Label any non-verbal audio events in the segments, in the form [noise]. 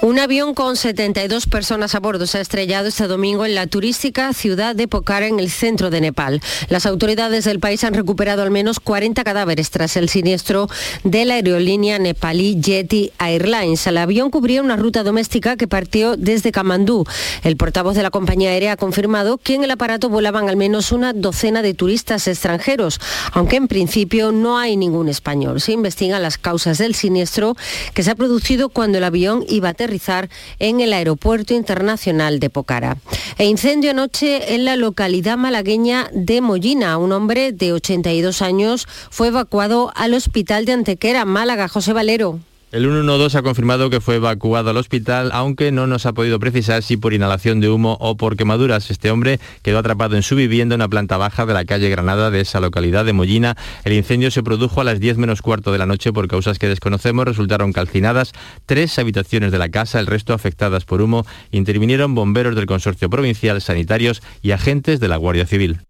Un avión con 72 personas a bordo se ha estrellado este domingo en la turística ciudad de Pokhara en el centro de Nepal. Las autoridades del país han recuperado al menos 40 cadáveres tras el siniestro de la aerolínea nepalí Yeti Airlines. El avión cubría una ruta doméstica que partió desde Kamandú. El portavoz de la compañía aérea ha confirmado que en el aparato volaban al menos una docena de turistas extranjeros, aunque en principio no hay ningún español. Se investigan las causas del siniestro que se ha producido cuando el avión iba a en el Aeropuerto Internacional de Pocara. E incendio anoche en la localidad malagueña de Mollina. Un hombre de 82 años fue evacuado al hospital de Antequera, Málaga. José Valero. El 112 ha confirmado que fue evacuado al hospital, aunque no nos ha podido precisar si por inhalación de humo o por quemaduras. Este hombre quedó atrapado en su vivienda en la planta baja de la calle Granada de esa localidad de Mollina. El incendio se produjo a las 10 menos cuarto de la noche por causas que desconocemos. Resultaron calcinadas tres habitaciones de la casa, el resto afectadas por humo. Intervinieron bomberos del Consorcio Provincial, sanitarios y agentes de la Guardia Civil.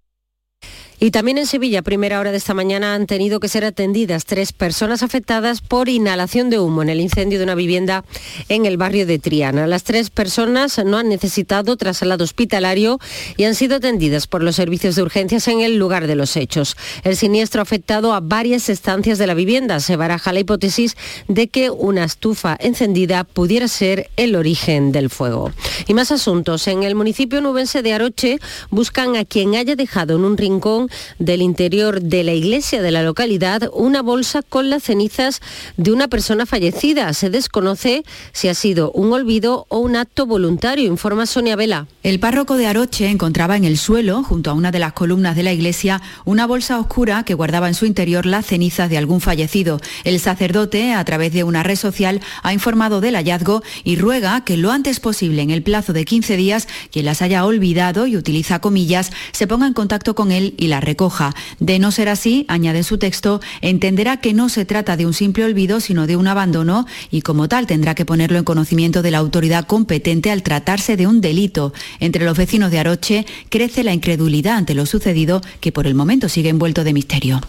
Y también en Sevilla, primera hora de esta mañana, han tenido que ser atendidas tres personas afectadas por inhalación de humo en el incendio de una vivienda en el barrio de Triana. Las tres personas no han necesitado traslado hospitalario y han sido atendidas por los servicios de urgencias en el lugar de los hechos. El siniestro ha afectado a varias estancias de la vivienda. Se baraja la hipótesis de que una estufa encendida pudiera ser el origen del fuego. Y más asuntos. En el municipio nubense de Aroche buscan a quien haya dejado en un rincón del interior de la iglesia de la localidad una bolsa con las cenizas de una persona fallecida. Se desconoce si ha sido un olvido o un acto voluntario, informa Sonia Vela. El párroco de Aroche encontraba en el suelo, junto a una de las columnas de la iglesia, una bolsa oscura que guardaba en su interior las cenizas de algún fallecido. El sacerdote, a través de una red social, ha informado del hallazgo y ruega que lo antes posible, en el plazo de 15 días, quien las haya olvidado y utiliza comillas, se ponga en contacto con él y la recoja. De no ser así, añade su texto, entenderá que no se trata de un simple olvido, sino de un abandono y como tal tendrá que ponerlo en conocimiento de la autoridad competente al tratarse de un delito. Entre los vecinos de Aroche crece la incredulidad ante lo sucedido, que por el momento sigue envuelto de misterio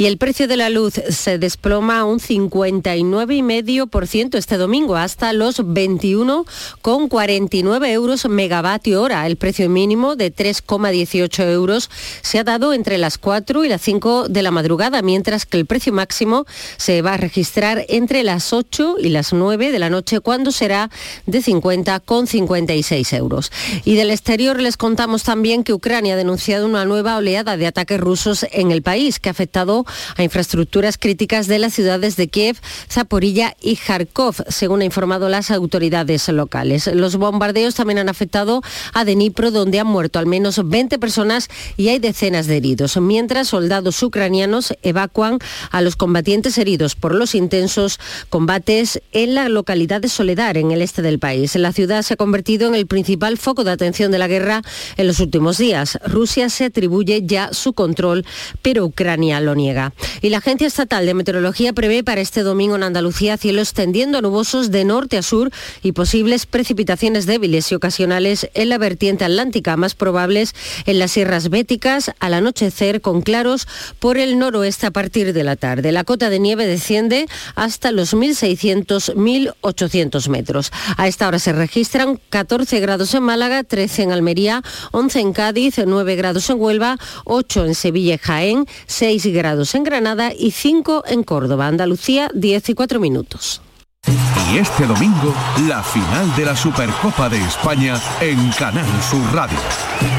y el precio de la luz se desploma un 59,5% este domingo hasta los 21,49 euros megavatio hora. El precio mínimo de 3,18 euros se ha dado entre las 4 y las 5 de la madrugada, mientras que el precio máximo se va a registrar entre las 8 y las 9 de la noche, cuando será de 50,56 euros. Y del exterior les contamos también que Ucrania ha denunciado una nueva oleada de ataques rusos en el país que ha afectado a infraestructuras críticas de las ciudades de Kiev, Zaporilla y Kharkov, según han informado las autoridades locales. Los bombardeos también han afectado a Dnipro, donde han muerto al menos 20 personas y hay decenas de heridos, mientras soldados ucranianos evacuan a los combatientes heridos por los intensos combates en la localidad de Soledar, en el este del país. La ciudad se ha convertido en el principal foco de atención de la guerra en los últimos días. Rusia se atribuye ya su control, pero Ucrania lo niega. Y la Agencia Estatal de Meteorología prevé para este domingo en Andalucía cielos tendiendo a nubosos de norte a sur y posibles precipitaciones débiles y ocasionales en la vertiente atlántica, más probables en las sierras béticas al anochecer con claros por el noroeste a partir de la tarde. La cota de nieve desciende hasta los 1.600-1.800 metros. A esta hora se registran 14 grados en Málaga, 13 en Almería, 11 en Cádiz, 9 grados en Huelva, 8 en Sevilla y Jaén, 6 grados en Granada y 5 en Córdoba. Andalucía, 10 y 4 minutos. Y este domingo, la final de la Supercopa de España en Canal Sur Radio.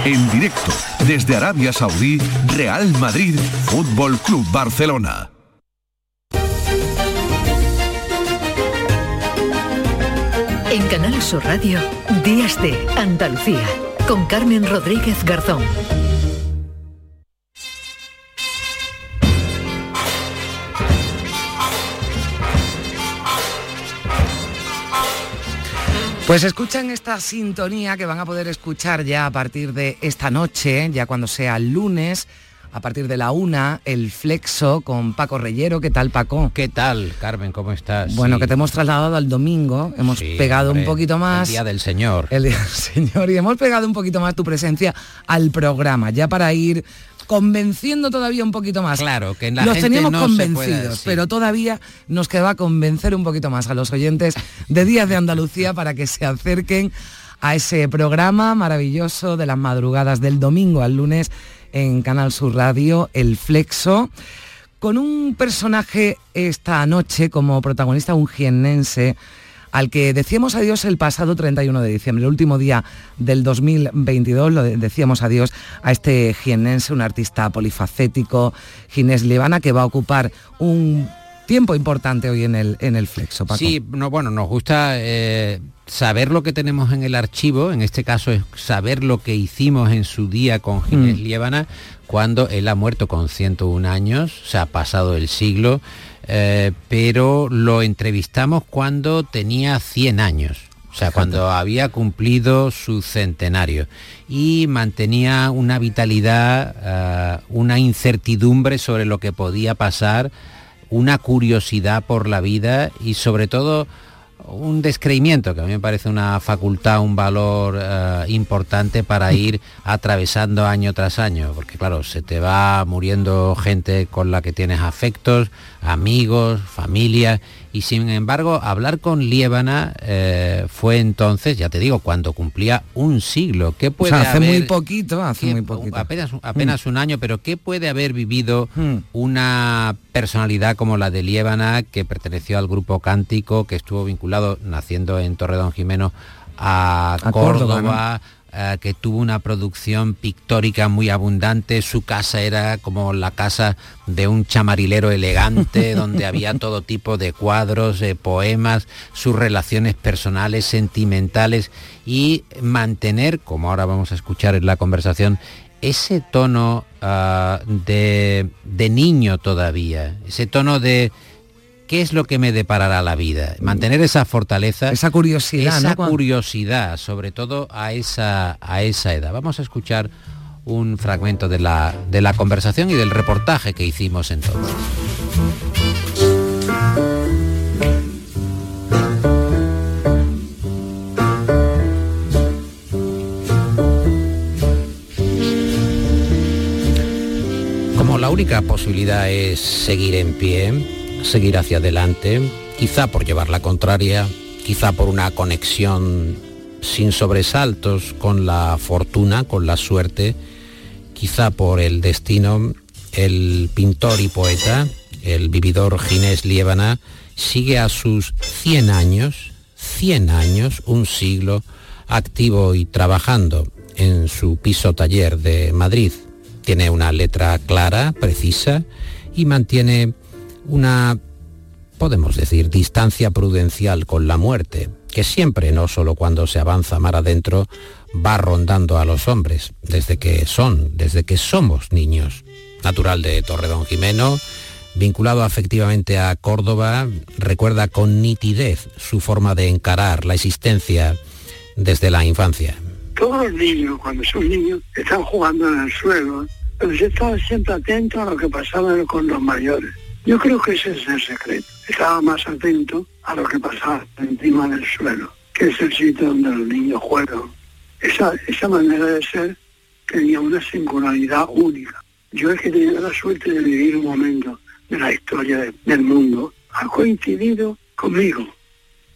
En directo, desde Arabia Saudí, Real Madrid, Fútbol Club Barcelona. En Canal Sur Radio, Días de Andalucía, con Carmen Rodríguez Garzón. Pues escuchan esta sintonía que van a poder escuchar ya a partir de esta noche, ya cuando sea lunes, a partir de la una, el Flexo con Paco Reyero. ¿Qué tal, Paco? ¿Qué tal, Carmen? ¿Cómo estás? Bueno, que te hemos trasladado al domingo, hemos pegado un poquito más... El Día del Señor. El Día del [laughs] Señor, y hemos pegado un poquito más tu presencia al programa, ya para ir convenciendo todavía un poquito más. Claro, que en la Los gente teníamos no convencidos, pero todavía nos queda convencer un poquito más a los oyentes de Días de Andalucía para que se acerquen a ese programa maravilloso de las madrugadas del domingo al lunes en Canal Sur Radio, El Flexo, con un personaje esta noche como protagonista, un jiennense, al que decíamos adiós el pasado 31 de diciembre, el último día del 2022, lo de- decíamos adiós a este jiennense, un artista polifacético, Ginés Levana, que va a ocupar un tiempo importante hoy en el, en el Flexo. Sí, no, bueno, nos gusta eh, saber lo que tenemos en el archivo, en este caso es saber lo que hicimos en su día con Ginés Mm. Liébana, cuando él ha muerto con 101 años, se ha pasado el siglo, eh, pero lo entrevistamos cuando tenía 100 años. O sea, cuando había cumplido su centenario y mantenía una vitalidad, eh, una incertidumbre sobre lo que podía pasar, una curiosidad por la vida y sobre todo un descreimiento, que a mí me parece una facultad, un valor eh, importante para ir atravesando año tras año, porque claro, se te va muriendo gente con la que tienes afectos, amigos, familia, y sin embargo hablar con Liébana eh, fue entonces, ya te digo, cuando cumplía un siglo. ¿Qué O puede sea, hace muy haber- poquito, hace ¿Qué- muy poquito. Apenas, apenas un año, pero ¿qué puede haber vivido Hmm. una personalidad como la de Liébana, que perteneció al grupo Cántico, que estuvo vinculado, naciendo en Torredón Jimeno, a, A Córdoba, Córdoba, eh, que tuvo una producción pictórica muy abundante, su casa era como la casa de un chamarilero elegante, [laughs] donde había todo tipo de cuadros, eh, poemas, sus relaciones personales, sentimentales, y mantener, como ahora vamos a escuchar en la conversación, ese tono ah, de, de niño todavía, ese tono de qué es lo que me deparará la vida, mantener esa fortaleza, Esa curiosidad, esa curiosidad, sobre todo a esa, a esa edad. Vamos a escuchar un fragmento de la, de la conversación y del reportaje que hicimos entonces. Como la única posibilidad es seguir en pie, seguir hacia adelante, quizá por llevar la contraria, quizá por una conexión sin sobresaltos con la fortuna, con la suerte, quizá por el destino, el pintor y poeta, el vividor Ginés Liébana, sigue a sus 100 años, 100 años, un siglo, activo y trabajando en su piso taller de Madrid. Tiene una letra clara, precisa y mantiene una, podemos decir, distancia prudencial con la muerte, que siempre, no solo cuando se avanza mar adentro, va rondando a los hombres, desde que son, desde que somos niños. Natural de Torredón Jimeno, vinculado afectivamente a Córdoba, recuerda con nitidez su forma de encarar la existencia desde la infancia. Todos los niños, cuando son niños, están jugando en el suelo, pero yo estaba siempre atento a lo que pasaba con los mayores. Yo creo que ese es el secreto. Estaba más atento a lo que pasaba encima del suelo, que es el sitio donde los niños juegan. Esa, esa manera de ser tenía una singularidad única. Yo es que tenía la suerte de vivir un momento de la historia de- del mundo. Ha coincidido conmigo.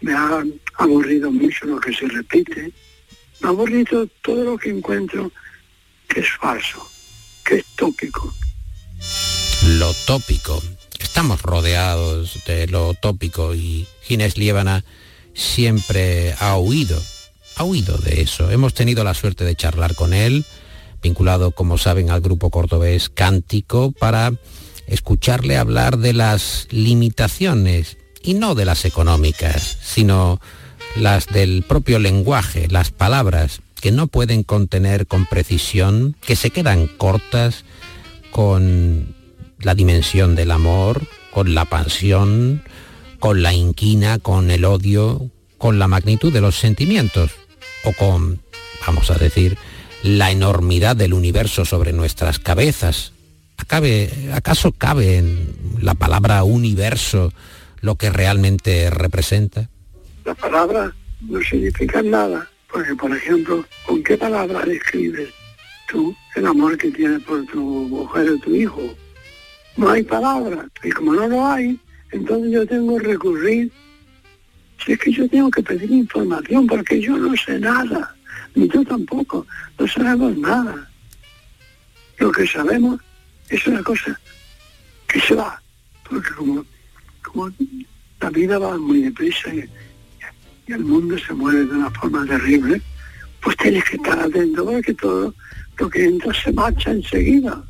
Me ha aburrido mucho lo que se repite. Me ha aburrido todo lo que encuentro que es falso, que es tópico. lo tópico. Estamos rodeados de lo tópico y Ginés Liébana siempre ha huido, ha huido de eso. Hemos tenido la suerte de charlar con él, vinculado, como saben, al grupo cordobés Cántico, para escucharle hablar de las limitaciones, y no de las económicas, sino las del propio lenguaje, las palabras que no pueden contener con precisión, que se quedan cortas con la dimensión del amor, con la pasión, con la inquina, con el odio, con la magnitud de los sentimientos o con, vamos a decir, la enormidad del universo sobre nuestras cabezas. ¿Acabe- ¿Acaso cabe en la palabra universo lo que realmente representa? Las palabras no significan nada, porque por ejemplo, ¿con qué palabra describes tú el amor que tienes por tu mujer o tu hijo. No hay palabras. Y como no lo hay, entonces yo tengo que recurrir. Si es que yo tengo que pedir información porque yo no sé nada, ni tú tampoco, no sabemos nada. Lo que sabemos es una cosa que se va, porque como, la vida va muy deprisa y, y el mundo se mueve de una forma terrible, pues tienes que estar atento porque todo lo que entra se marcha enseguida.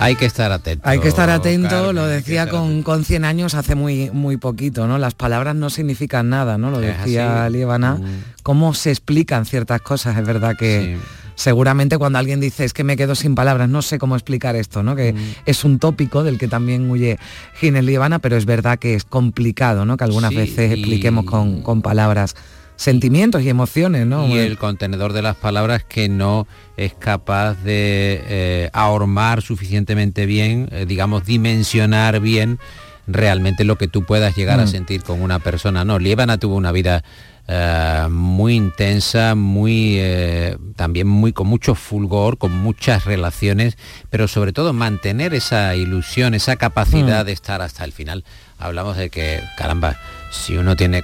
Hay que estar atento. Hay que estar atento, Carmen, lo decía con, con 100 años hace muy, muy poquito, ¿no? Las palabras no significan nada, ¿no? Lo decía. Líbana. Mm. Cómo se explican ciertas cosas, es verdad que Sí. seguramente cuando alguien dice es que me quedo sin palabras, no sé cómo explicar esto, ¿no? Mm. Que es un tópico del que también huye Ginés Líbana, pero es verdad que es complicado, ¿no? Que algunas Sí, veces y- expliquemos con, con palabras sentimientos y emociones, ¿no? Y el contenedor de las palabras que no es capaz de eh, ahormar suficientemente bien, eh, digamos, dimensionar bien realmente lo que tú puedas llegar a Mm. sentir con una persona. No, Lievana tuvo una vida eh, muy intensa, muy eh, también muy con mucho fulgor, con muchas relaciones, pero sobre todo mantener esa ilusión, esa capacidad Mm. de estar hasta el final. Hablamos de que, caramba, si uno tiene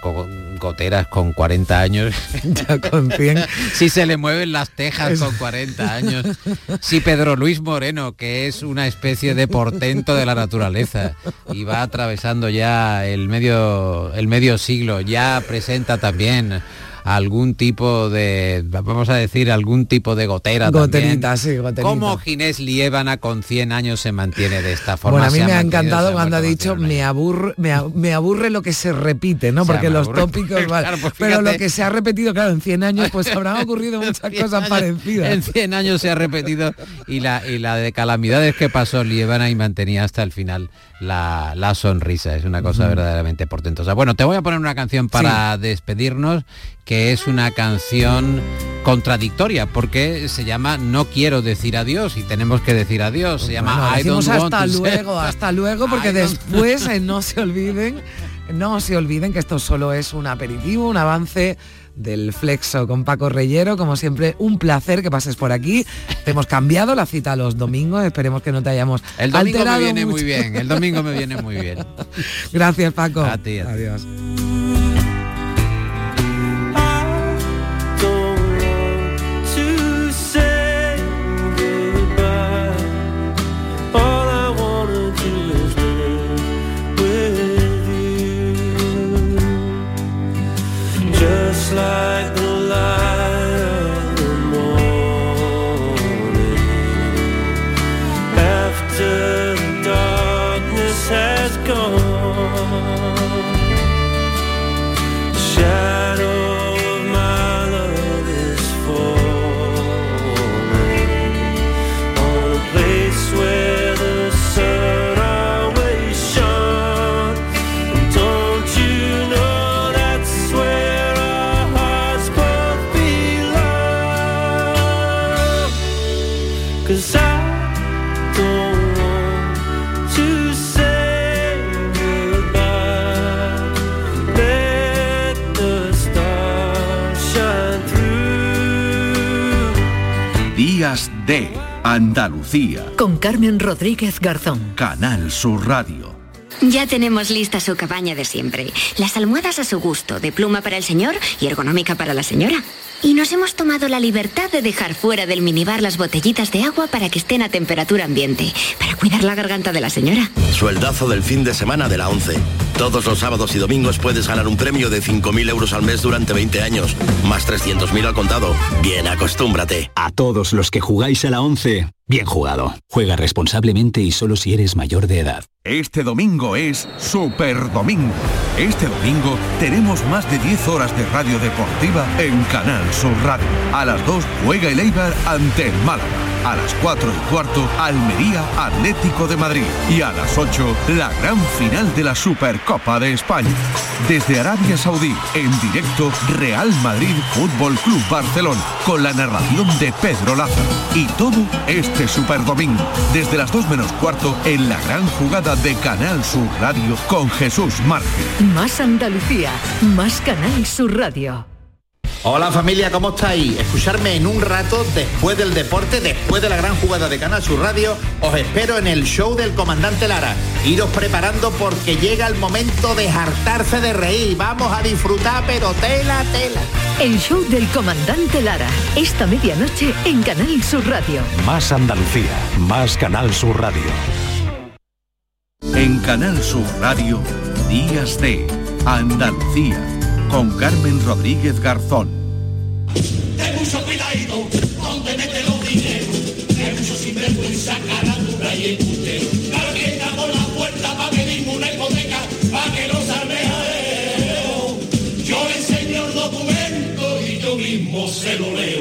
goteras con 40 años, [laughs] Ya con 100. si se le mueven las tejas con 40 años, si Pedro Luis Moreno, que es una especie de portento de la naturaleza y va atravesando ya el medio, el medio siglo, ya presenta también algún tipo de, vamos a decir, algún tipo de gotera Goterita, también. sí, goterita. ¿Cómo Ginés Liébana con 100 años se mantiene de esta forma? Bueno, a mí me ha encantado cuando ha dicho me aburre, me, aburre lo que se repite, ¿no? O sea, Porque los aburre. tópicos, [laughs] vale. Claro, pues pero lo que se ha repetido, claro, en 100 años, pues [laughs] habrán ocurrido muchas 100 cosas años- parecidas. En 100 años se ha repetido y la, y la de calamidades que pasó Lievana y mantenía hasta el final la, la sonrisa. Es una cosa verdaderamente portentosa. Bueno, te voy a poner una canción para despedirnos, que es una canción contradictoria, porque se llama No quiero decir adiós y tenemos que decir adiós. Se llama Bueno, I want hasta say- luego, hasta luego, [laughs] porque después eh, no se olviden, no se olviden que esto solo es un aperitivo, un avance del Flexo con Paco Reyero, como siempre, un placer que pases por aquí. Te hemos cambiado la cita a los domingos, esperemos que no te hayamos El domingo me viene muy bien, el domingo me viene muy bien. [laughs] Gracias, Paco. A ti, a ti. Adiós. slide de Andalucía. Con Carmen Rodríguez Garzón. Canal Sur Radio. Ya tenemos lista su cabaña de siempre. Las almohadas a su gusto, de pluma para el señor y ergonómica para la señora. Y nos hemos tomado la libertad de dejar fuera del minibar las botellitas de agua para que estén a temperatura ambiente, para cuidar la garganta de la señora. Sueldazo del fin de semana de la 11. Todos los sábados y domingos puedes ganar un premio de 5.000 euros al mes durante 20 años, más 300.000 al contado. Bien, acostúmbrate. A todos los que jugáis a la 11, bien jugado. Juega responsablemente y solo si eres mayor de edad. Este domingo es Super Domingo. Este domingo tenemos más de 10 horas de radio deportiva en Canal Sur Radio. A las 2 juega el Eibar ante el Málaga. A las 4 y cuarto Almería Atlético de Madrid. Y a las 8 la gran final de la Supercopa de España. Desde Arabia Saudí en directo Real Madrid Fútbol Club Barcelona con la narración de Pedro Lázaro. Y todo este Super Domingo desde las 2 menos cuarto en la gran jugada de Canal Sur Radio con Jesús Márquez. Más Andalucía. Más Canal Sur Radio. Hola familia, ¿cómo estáis? Escucharme en un rato después del deporte, después de la gran jugada de Canal Sur Radio, os espero en el show del comandante Lara. Iros preparando porque llega el momento de hartarse de reír. Vamos a disfrutar, pero tela, tela. El show del comandante Lara, esta medianoche en Canal Sur Radio. Más Andalucía, más Canal Sur Radio. En Canal Sur Radio, Días de Andalucía, con Carmen Rodríguez Garzón. Ten mucho cuidadito, donde mete los dineros. Ten mucho sinvergüenza, carándula y embustero. Cargueta por la puerta pa' pedirme una hipoteca, pa' que no salve jaleo. Yo enseño el documento y yo mismo se lo leo.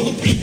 Es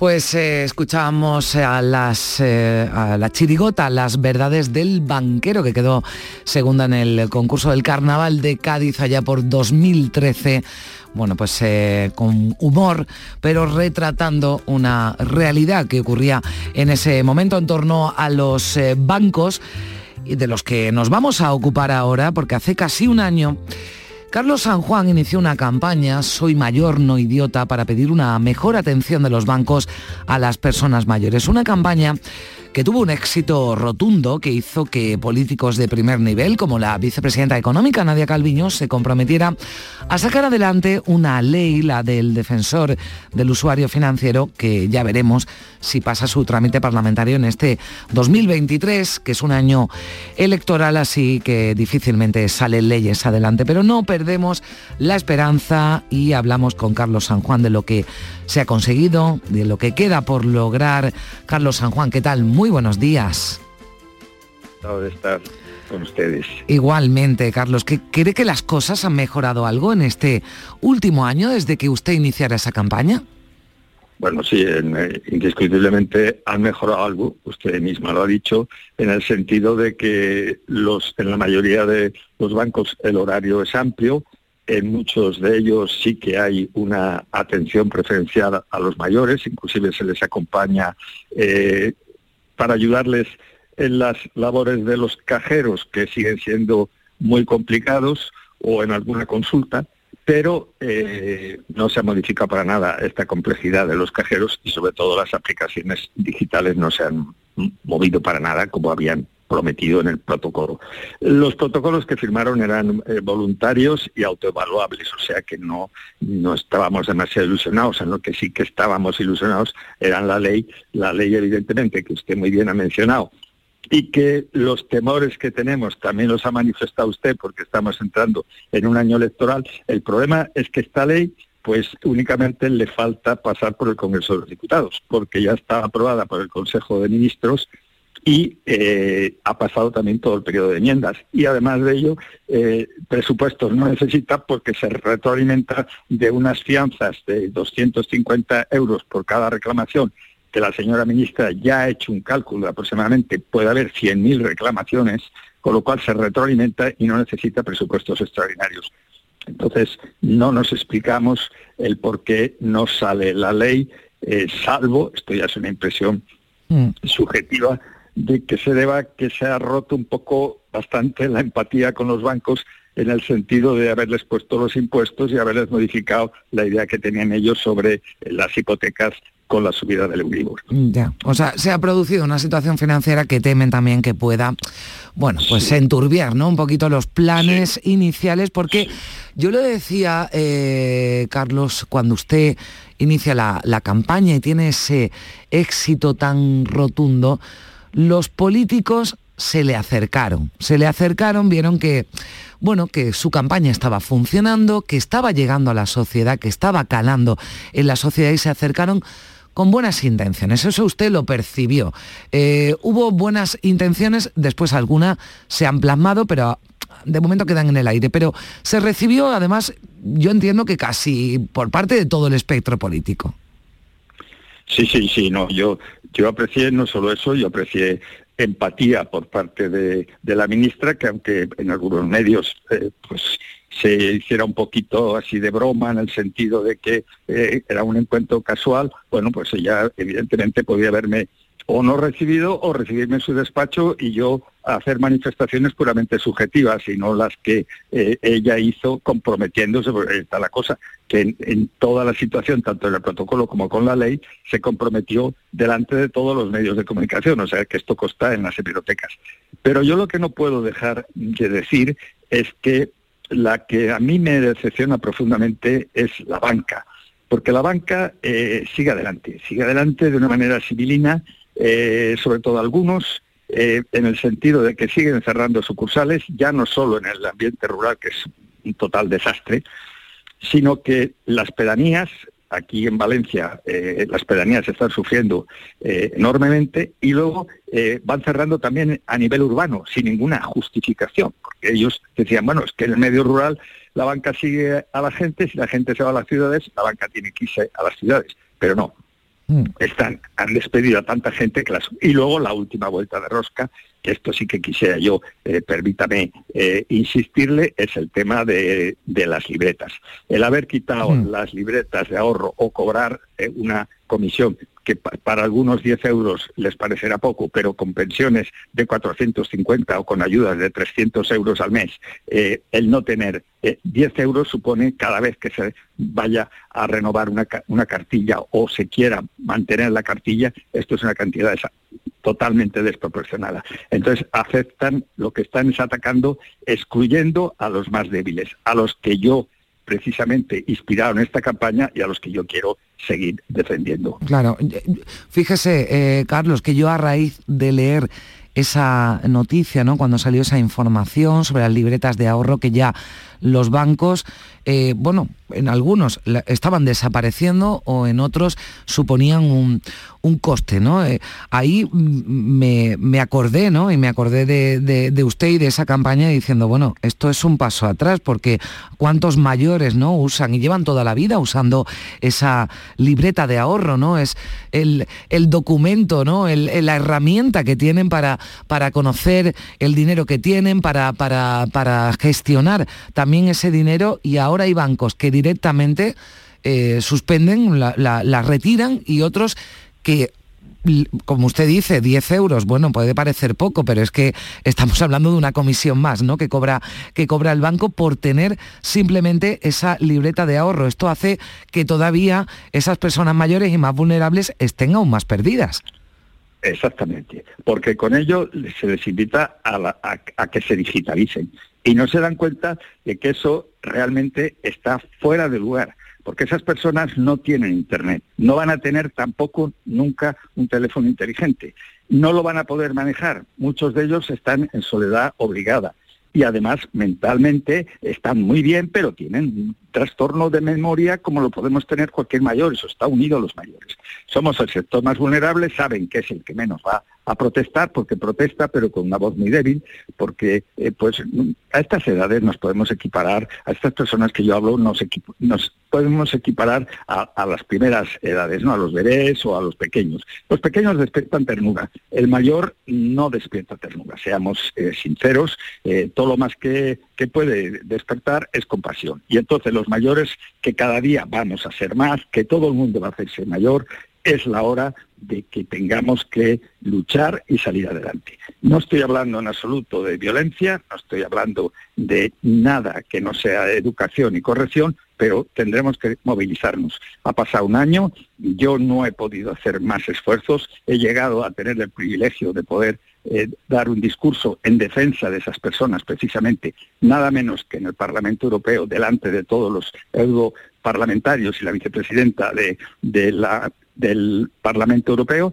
Pues eh, escuchábamos a, las, eh, la chirigota, las verdades del banquero, que quedó segunda en el concurso del Carnaval de Cádiz allá por 2013. Bueno, pues eh, con humor, pero retratando una realidad que ocurría en ese momento en torno a los eh, bancos de los que nos vamos a ocupar ahora, porque hace casi un año Carlos San Juan inició una campaña, Soy mayor, no idiota, para pedir una mejor atención de los bancos a las personas mayores. Una campaña que tuvo un éxito rotundo que hizo que políticos de primer nivel, como la vicepresidenta económica Nadia Calviño, se comprometiera a sacar adelante una ley, la del defensor del usuario financiero, que ya veremos si pasa su trámite parlamentario en este 2023, que es un año electoral, así que difícilmente salen leyes adelante. Pero no perdemos la esperanza y hablamos con Carlos San Juan de lo que se ha conseguido, de lo que queda por lograr. Carlos San Juan, ¿qué tal? Muy buenos días. de estar con ustedes. Igualmente, Carlos, ¿que ¿cree que las cosas han mejorado algo en este último año desde que usted iniciara esa campaña? Bueno, sí, eh, indiscutiblemente han mejorado algo, usted misma lo ha dicho, en el sentido de que los, en la mayoría de los bancos el horario es amplio, en muchos de ellos sí que hay una atención preferencial a los mayores, inclusive se les acompaña eh, para ayudarles en las labores de los cajeros, que siguen siendo muy complicados, o en alguna consulta, pero eh, no se ha modificado para nada esta complejidad de los cajeros y sobre todo las aplicaciones digitales no se han movido para nada como habían prometido en el protocolo. Los protocolos que firmaron eran eh, voluntarios y autoevaluables, o sea que no, no estábamos demasiado ilusionados, en lo que sí que estábamos ilusionados eran la ley, la ley evidentemente que usted muy bien ha mencionado, y que los temores que tenemos también los ha manifestado usted porque estamos entrando en un año electoral. El problema es que esta ley pues únicamente le falta pasar por el Congreso de los Diputados, porque ya está aprobada por el Consejo de Ministros y eh, ha pasado también todo el periodo de enmiendas. Y además de ello, eh, presupuestos no necesita porque se retroalimenta de unas fianzas de 250 euros por cada reclamación que la señora ministra ya ha hecho un cálculo de aproximadamente puede haber 100.000 reclamaciones, con lo cual se retroalimenta y no necesita presupuestos extraordinarios. Entonces, no nos explicamos el por qué no sale la ley, eh, salvo, esto ya es una impresión subjetiva, de que se deba que se ha roto un poco bastante la empatía con los bancos en el sentido de haberles puesto los impuestos y haberles modificado la idea que tenían ellos sobre las hipotecas con la subida del Euribor. Ya, o sea, se ha producido una situación financiera que temen también que pueda, bueno, pues enturbiar, ¿no? Un poquito los planes iniciales, porque yo le decía, eh, Carlos, cuando usted inicia la, la campaña y tiene ese éxito tan rotundo, los políticos se le acercaron, se le acercaron, vieron que bueno, que su campaña estaba funcionando, que estaba llegando a la sociedad, que estaba calando en la sociedad y se acercaron con buenas intenciones. Eso usted lo percibió. Eh, hubo buenas intenciones, después algunas se han plasmado, pero de momento quedan en el aire. Pero se recibió, además, yo entiendo que casi por parte de todo el espectro político. Sí, sí, sí, no, yo, yo aprecié no solo eso, yo aprecié empatía por parte de, la ministra, que aunque en algunos medios eh, pues se hiciera un poquito así de broma en el sentido de que eh, era un encuentro casual, bueno, pues ella evidentemente podía haberme o no recibido o recibirme en su despacho y yo hacer manifestaciones puramente subjetivas, sino las que eh, ella hizo comprometiéndose, porque está la cosa, que en, toda la situación, tanto en el protocolo como con la ley, se comprometió delante de todos los medios de comunicación, o sea que esto consta en las bibliotecas. Pero yo lo que no puedo dejar de decir es que la que a mí me decepciona profundamente es la banca, porque la banca eh, sigue adelante, sigue adelante de una manera civilina, eh, sobre todo algunos, eh, en el sentido de que siguen cerrando sucursales, ya no solo en el ambiente rural, que es un total desastre, sino que las pedanías, aquí en Valencia, eh, las pedanías están sufriendo eh, enormemente y luego van cerrando también a nivel urbano, sin ninguna justificación, porque ellos decían, bueno, es que en el medio rural la banca sigue a la gente, si la gente se va a las ciudades, la banca tiene que irse a las ciudades, pero no, Mm. Están, han despedido a tanta gente que las... Y luego la última vuelta de rosca, que esto sí que quisiera yo, eh, permítame eh, insistirle, es el tema de, las libretas. El haber quitado mm. las libretas de ahorro o cobrar eh, una comisión que para algunos 10 euros les parecerá poco, pero con pensiones de 450 o con ayudas de 300 euros al mes, el no tener 10 eh, euros supone cada vez que se vaya a renovar una, una cartilla o se quiera mantener la cartilla, esto es una cantidad totalmente desproporcionada. Entonces aceptan lo que están es atacando, excluyendo a los más débiles, a los que yo precisamente inspirado en esta campaña y a los que yo quiero seguir defendiendo. Claro, fíjese, eh, Carlos, que yo a raíz de leer esa noticia, ¿no? Cuando salió esa información sobre las libretas de ahorro que ya los bancos, eh, bueno, en algunos estaban desapareciendo o en otros suponían un, coste, ¿no? Eh, ahí me, me, acordé, ¿no? Y me acordé de, usted y de esa campaña diciendo, bueno, esto es un paso atrás porque cuántos mayores, ¿no? Usan y llevan toda la vida usando esa libreta de ahorro, ¿no? Es el, documento, ¿no? la herramienta que tienen para, para conocer el dinero que tienen, para, para, para gestionar también ese dinero y ahora hay bancos que directamente eh, suspenden, la, retiran y otros que como usted dice, 10 euros, bueno, puede parecer poco, pero es que estamos [laughs] hablando de una comisión más, ¿no? Que cobra, que cobra el banco por tener simplemente esa libreta de ahorro. Esto hace que todavía esas personas mayores y más vulnerables estén aún más perdidas. Exactamente, porque con ello se les invita a que se digitalicen y no se dan cuenta de que eso realmente está fuera de lugar, porque esas personas no tienen Internet, no van a tener tampoco nunca un teléfono inteligente, no lo van a poder manejar, muchos de ellos están en soledad obligada y además mentalmente están muy bien, pero tienen un trastorno de memoria como lo podemos tener cualquier mayor, eso está unido a los mayores. Somos el sector más vulnerable, saben que es el que menos va a protestar porque protesta, pero con una voz muy débil, porque eh, pues a estas edades nos podemos equiparar, a estas personas que yo hablo nos, nos podemos equiparar a, las primeras edades, ¿no? A los bebés o a los pequeños. Los pequeños despiertan ternura, el mayor no despierta ternura, seamos eh, sinceros, eh, todo lo más que, que puede despertar es compasión. Y entonces los mayores, que cada día vamos a ser más, que todo el mundo va a hacerse mayor, es la hora de que tengamos que luchar y salir adelante. No estoy hablando en absoluto de violencia, no estoy hablando de nada que no sea educación y corrección, pero tendremos que movilizarnos. Ha pasado un año, yo no he podido hacer más esfuerzos, he llegado a tener el privilegio de poder eh, dar un discurso en defensa de esas personas, precisamente, nada menos que en el Parlamento Europeo, delante de todos los europarlamentarios y la vicepresidenta de, de la, del Parlamento Europeo,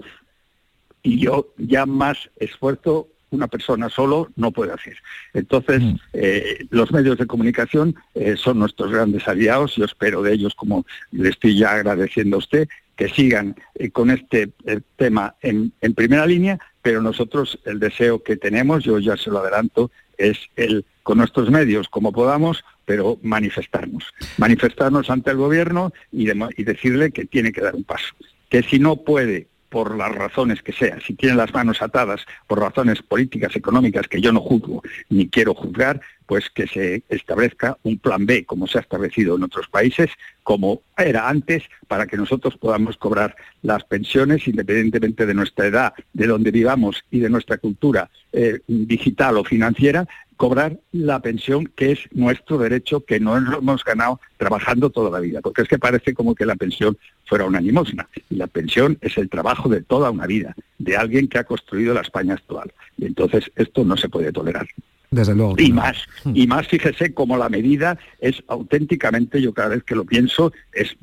y yo ya más esfuerzo una persona solo no puede hacer. Entonces, eh, los medios de comunicación eh, son nuestros grandes aliados, yo espero de ellos, como le estoy ya agradeciendo a usted, que sigan eh, con este tema en, en primera línea, pero nosotros el deseo que tenemos, yo ya se lo adelanto, es el con nuestros medios como podamos, pero manifestarnos. Manifestarnos ante el gobierno y, de- y decirle que tiene que dar un paso. Que si no puede, por las razones que sea, si tiene las manos atadas por razones políticas, económicas, que yo no juzgo ni quiero juzgar, pues que se establezca un plan B, como se ha establecido en otros países, como era antes, para que nosotros podamos cobrar las pensiones independientemente de nuestra edad, de donde vivamos y de nuestra cultura eh, digital o financiera, cobrar la pensión que es nuestro derecho, que no lo hemos ganado trabajando toda la vida, porque es que parece como que la pensión fuera una limosna. Y la pensión es el trabajo de toda una vida, de alguien que ha construido la España actual. Y entonces esto no se puede tolerar. Desde luego. Y más, y más fíjese cómo la medida es auténticamente, yo cada vez que lo pienso, es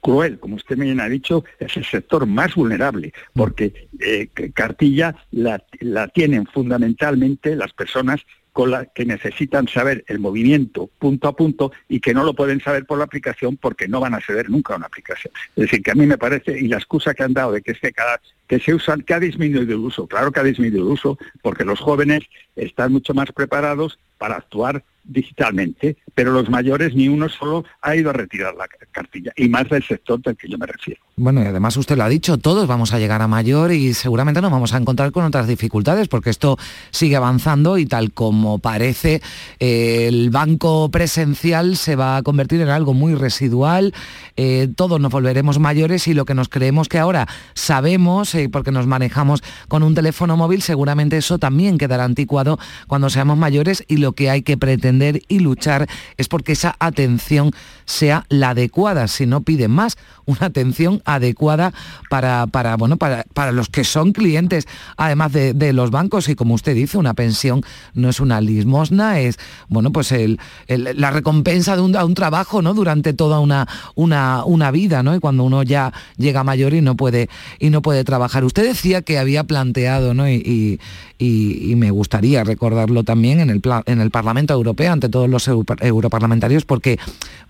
cruel, como usted me ha dicho, es el sector más vulnerable, porque eh, cartilla la, la tienen fundamentalmente las personas con las que necesitan saber el movimiento punto a punto y que no lo pueden saber por la aplicación porque no van a acceder nunca a una aplicación. Es decir, que a mí me parece, y la excusa que han dado de que es que cada que se usan, que ha disminuido el uso, claro que ha disminuido el uso, porque los jóvenes están mucho más preparados para actuar digitalmente, pero los mayores ni uno solo ha ido a retirar la cartilla, y más del sector del que yo me refiero. Bueno, y además usted lo ha dicho, todos vamos a llegar a mayor y seguramente nos vamos a encontrar con otras dificultades porque esto sigue avanzando y tal como parece, eh, el banco presencial se va a convertir en algo muy residual, eh, todos nos volveremos mayores y lo que nos creemos que ahora sabemos, eh, porque nos manejamos con un teléfono móvil, seguramente eso también quedará anticuado cuando seamos mayores y lo que hay que pretender y luchar es porque esa atención sea la adecuada, si no piden más, una atención adecuada para, para, bueno, para, para los que son clientes, además de, de los bancos, y como usted dice, una pensión no es una limosna, es bueno, pues el, la recompensa de un, a un trabajo ¿no? durante toda una, una, una vida, ¿no? Y cuando uno ya llega mayor y no puede, y no puede trabajar. Usted decía que había planteado, ¿no? Y, y- me gustaría recordarlo también en el, en el Parlamento Europeo, ante todos los eu- europarlamentarios, porque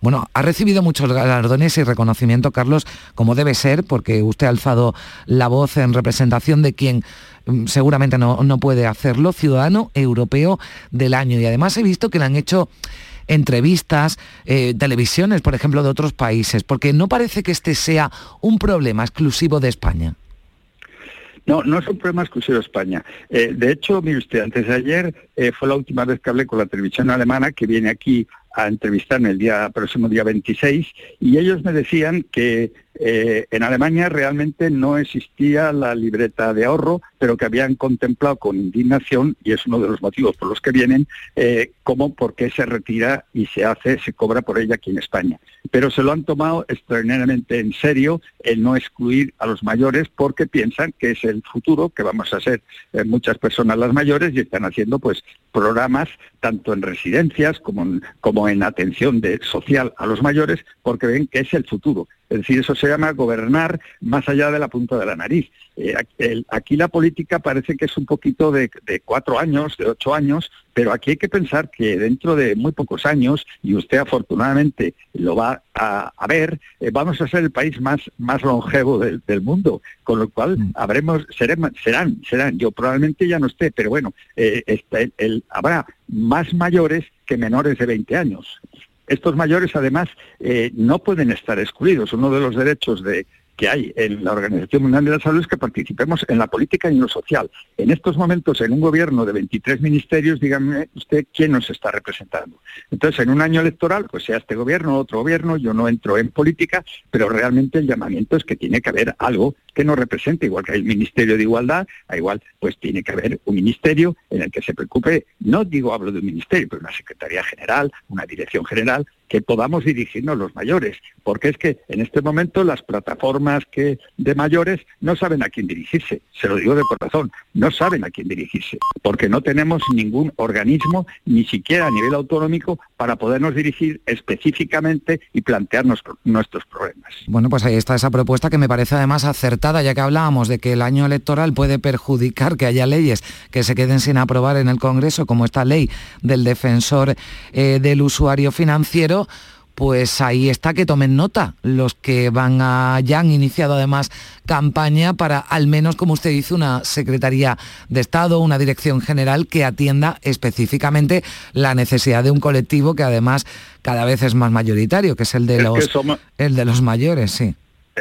bueno, ha recibido muchos galardones y reconocimiento, Carlos, como debe ser, porque usted ha alzado la voz en representación de quien mm, seguramente no, no puede hacerlo, Ciudadano Europeo del Año. Y además he visto que le han hecho entrevistas, eh, televisiones, por ejemplo, de otros países, porque no parece que este sea un problema exclusivo de España. No, no es un problema exclusivo de España. Eh, de hecho, mire usted, antes de ayer eh, fue la última vez que hablé con la televisión alemana que viene aquí a entrevistarme el día próximo día 26 y ellos me decían que eh, en Alemania realmente no existía la libreta de ahorro, pero que habían contemplado con indignación, y es uno de los motivos por los que vienen, eh, cómo por qué se retira y se hace, se cobra por ella aquí en España. Pero se lo han tomado extraordinariamente en serio el no excluir a los mayores porque piensan que es el futuro, que vamos a ser eh, muchas personas las mayores y están haciendo pues programas tanto en residencias como en, como en atención de, social a los mayores porque ven que es el futuro. Es decir, eso se llama gobernar más allá de la punta de la nariz. Eh, aquí, el- aquí la política parece que es un poquito de, de cuatro años, de ocho años, pero aquí hay que pensar que dentro de muy pocos años, y usted afortunadamente lo va a, a ver, eh, vamos a ser el país más, más longevo del, del mundo, con lo cual habremos, seremos, serán, serán, yo probablemente ya no esté, pero bueno, eh, el- habrá más mayores que menores de 20 años. Estos mayores, además, eh, no pueden estar excluidos. Uno de los derechos de que hay en la Organización Mundial de la Salud es que participemos en la política y en lo social. En estos momentos, en un gobierno de 23 ministerios, dígame usted quién nos está representando. Entonces, en un año electoral, pues sea este gobierno o otro gobierno, yo no entro en política, pero realmente el llamamiento es que tiene que haber algo que nos represente, igual que el Ministerio de Igualdad, igual pues tiene que haber un ministerio en el que se preocupe, no digo hablo de un ministerio, pero una Secretaría General, una Dirección General, que podamos dirigirnos los mayores, porque es que en este momento las plataformas que de mayores no saben a quién dirigirse, se lo digo de corazón, no saben a quién dirigirse, porque no tenemos ningún organismo, ni siquiera a nivel autonómico, para podernos dirigir específicamente y plantearnos nuestros problemas. Bueno, pues ahí está esa propuesta que me parece además acertada, ya que hablábamos de que el año electoral puede perjudicar que haya leyes que se queden sin aprobar en el Congreso, como esta ley del defensor eh, del usuario financiero pues ahí está que tomen nota los que van a, ya han iniciado además campaña para al menos, como usted dice, una Secretaría de Estado, una Dirección General que atienda específicamente la necesidad de un colectivo que además cada vez es más mayoritario, que es el de, los, el de los mayores, sí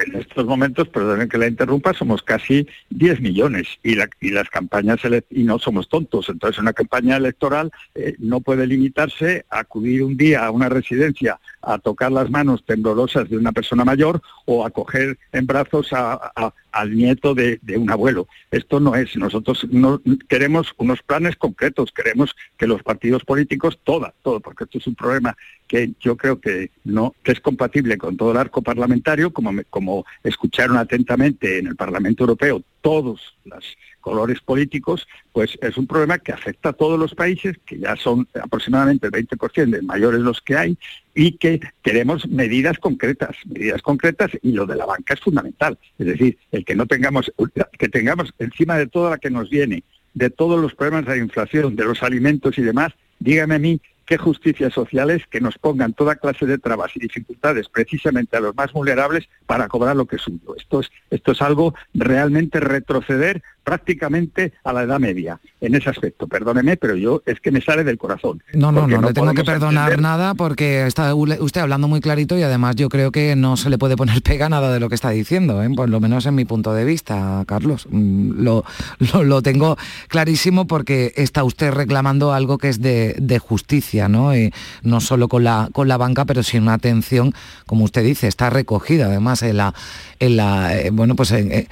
en estos momentos, perdonen que la interrumpa, somos casi 10 millones y, las campañas y no somos tontos. Entonces, una campaña electoral eh, no puede limitarse a acudir un día a una residencia a tocar las manos temblorosas de una persona mayor o a coger en brazos al nieto de, un abuelo. Esto no es. Nosotros no queremos unos planes concretos, queremos que los partidos políticos, toda, todo, porque esto es un problema que yo creo que no que es compatible con todo el arco parlamentario, como, como escucharon atentamente en el Parlamento Europeo todos los colores políticos, pues es un problema que afecta a todos los países, que ya son aproximadamente el 20% de mayores los que hay, y que queremos medidas concretas, medidas concretas, y lo de la banca es fundamental. Es decir, el que no tengamos, que tengamos encima de toda la que nos viene, de todos los problemas de la inflación, de los alimentos y demás, dígame a mí qué justicia social es que nos pongan toda clase de trabas y dificultades precisamente a los más vulnerables para cobrar lo que es suyo. Esto es, esto es algo realmente retroceder prácticamente a la Edad Media en ese aspecto. Perdóneme, pero yo es que me sale del corazón. No, no, no, no, le tengo que perdonar nada porque está usted hablando muy clarito y además yo creo que no se le puede poner pega nada de lo que está diciendo, ¿eh? por lo menos en mi punto de vista, Carlos. Mm, lo, lo, tengo clarísimo porque está usted reclamando algo que es de, justicia, ¿no? Y no solo con la, con la banca, pero sin una atención, como usted dice, está recogida además en la, en la, eh, bueno, pues en,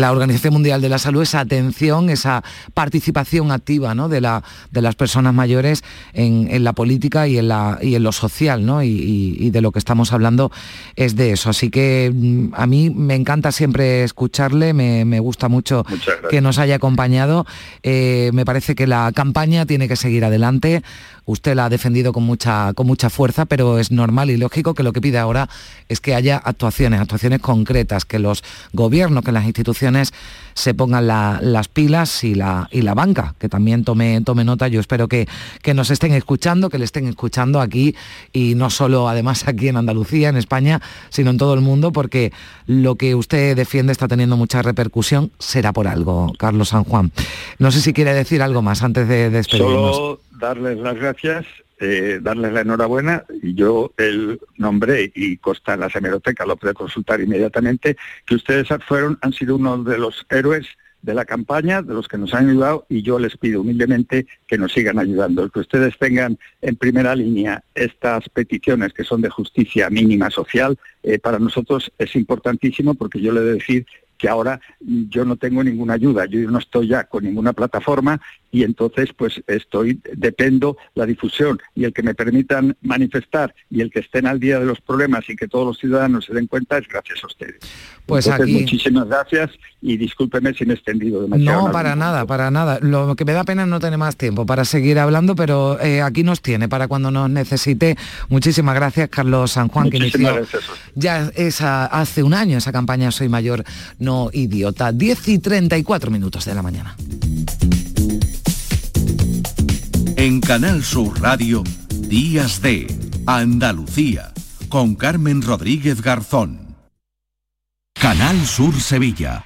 la Organización Mundial de la Salud esa atención, esa participación activa ¿no? de, la, de las personas mayores en, la política y en, la, y en lo social, ¿no? Y, de lo que estamos hablando es de eso. Así que mm, a mí me encanta siempre escucharle, me, gusta mucho que nos haya acompañado. Eh, me parece que la campaña tiene que seguir adelante usted la ha defendido con mucha, con mucha fuerza, pero es normal y lógico que lo que pide ahora es que haya actuaciones, actuaciones concretas, que los gobiernos, que las instituciones se pongan las pilas y la, y la banca, que también tome, tome nota. Yo espero que, que nos estén escuchando, que le estén escuchando aquí y no solo además aquí en Andalucía, en España, sino en todo el mundo, porque lo que usted defiende está teniendo mucha repercusión, será por algo, Carlos San Juan. No sé si quiere decir algo más antes de despedirnos darles las gracias, eh, darles la enhorabuena. y Yo el nombré y consta en la hemeroteca, lo puede consultar inmediatamente, que ustedes fueron, han sido uno de los héroes de la campaña, de los que nos han ayudado, y yo les pido humildemente que nos sigan ayudando. Que ustedes tengan en primera línea estas peticiones que son de justicia mínima social, eh, para nosotros es importantísimo porque yo le he de decir que ahora yo no tengo ninguna ayuda, yo no estoy ya con ninguna plataforma y entonces pues estoy, dependo la difusión y el que me permitan manifestar y el que estén al día de los problemas y que todos los ciudadanos se den cuenta es gracias a ustedes. Pues aquí... muchísimas gracias y discúlpeme si me he extendido demasiado. No, para nada, para nada. Lo que me da pena es no tener más tiempo para seguir hablando, pero eh, aquí nos tiene para cuando nos necesite. Muchísimas gracias, Carlos San Juan, que inició ya esa, hace un año esa campaña Soy Mayor, no idiota. 10 y 34 minutos de la mañana. En Canal Sur Radio, Días de Andalucía, con Carmen Rodríguez Garzón. Canal Sur Sevilla.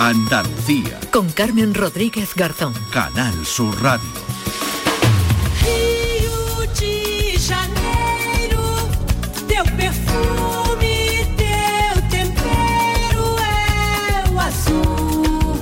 Andalucía. Con Carmen Rodríguez Garzón. Canal Sur Radio. Rio de Janeiro, teu perfume, teu tempero é o azul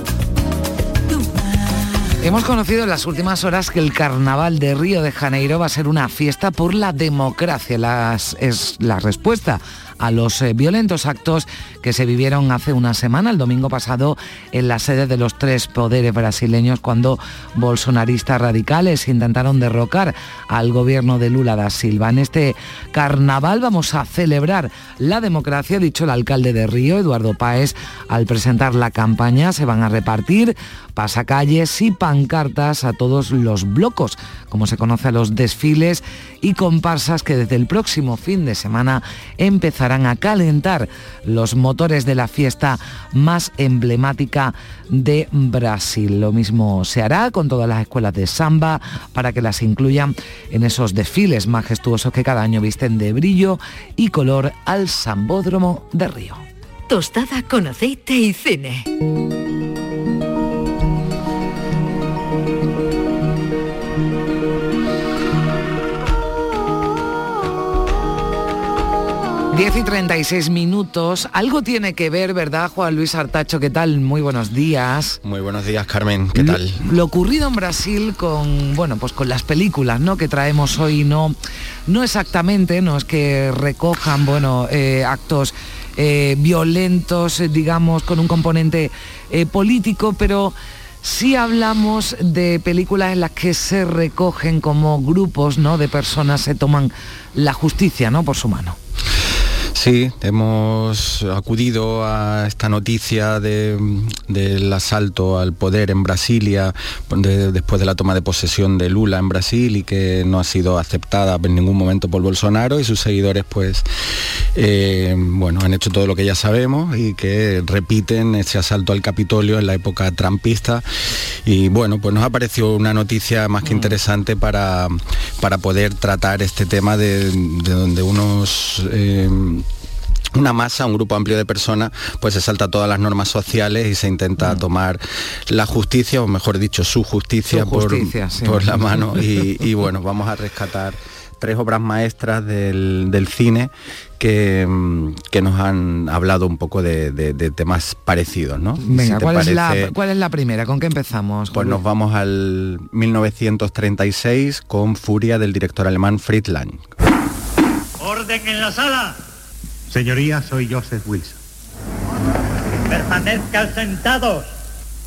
do mar. Hemos conocido en las últimas horas que el carnaval de Río de Janeiro va a ser una fiesta por la democracia. Las- es la respuesta a los eh, violentos actos que se vivieron hace una semana, el domingo pasado, en la sede de los tres poderes brasileños, cuando bolsonaristas radicales intentaron derrocar al gobierno de Lula da Silva. En este carnaval vamos a celebrar la democracia, ha dicho el alcalde de Río, Eduardo Páez, al presentar la campaña se van a repartir pasacalles y pancartas a todos los blocos, como se conoce a los desfiles y comparsas que desde el próximo fin de semana empezarán a calentar los motores de la fiesta más emblemática de Brasil. Lo mismo se hará con todas las escuelas de samba para que las incluyan en esos desfiles majestuosos que cada año visten de brillo y color al Sambódromo de Río. Tostada con aceite y cine. 10 y 36 minutos. Algo tiene que ver, ¿verdad, Juan Luis Artacho? ¿Qué tal? Muy buenos días. Muy buenos días, Carmen. ¿Qué tal? Lo ocurrido en Brasil con, bueno, pues con las películas, ¿no? Que traemos hoy, no, no exactamente, no es que recojan, bueno, eh, actos eh, violentos, eh, digamos, con un componente eh, político, pero sí hablamos de películas en las que se recogen como grupos, ¿no? De personas se toman la justicia, ¿no? Por su mano. Sí, hemos acudido a esta noticia de- del asalto al poder en Brasilia de- después de la toma de posesión de Lula en Brasil y que no ha sido aceptada en ningún momento por Bolsonaro y sus seguidores pues eh, bueno han hecho todo lo que ya sabemos y que repiten ese asalto al Capitolio en la época trampista. Y bueno pues nos ha parecido una noticia más que interesante para, para poder tratar este tema de, de donde unos eh, una masa, un grupo amplio de personas, pues se salta todas las normas sociales y se intenta tomar la justicia, o mejor dicho, su justicia, Su por- justicia, sí. por, la mano. Y, y bueno, vamos a rescatar tres obras maestras del, del cine que, mm, que nos han hablado un poco de, de- de temas parecidos, ¿no? Si Venga, ¿cuál, es la, ¿cuál es la primera? ¿Con qué empezamos? Pues nos vamos al 1936 con Furia del director alemán Fritz Lang. Orden en la sala. Señoría, soy Joseph Wilson. Permanezcan sentados.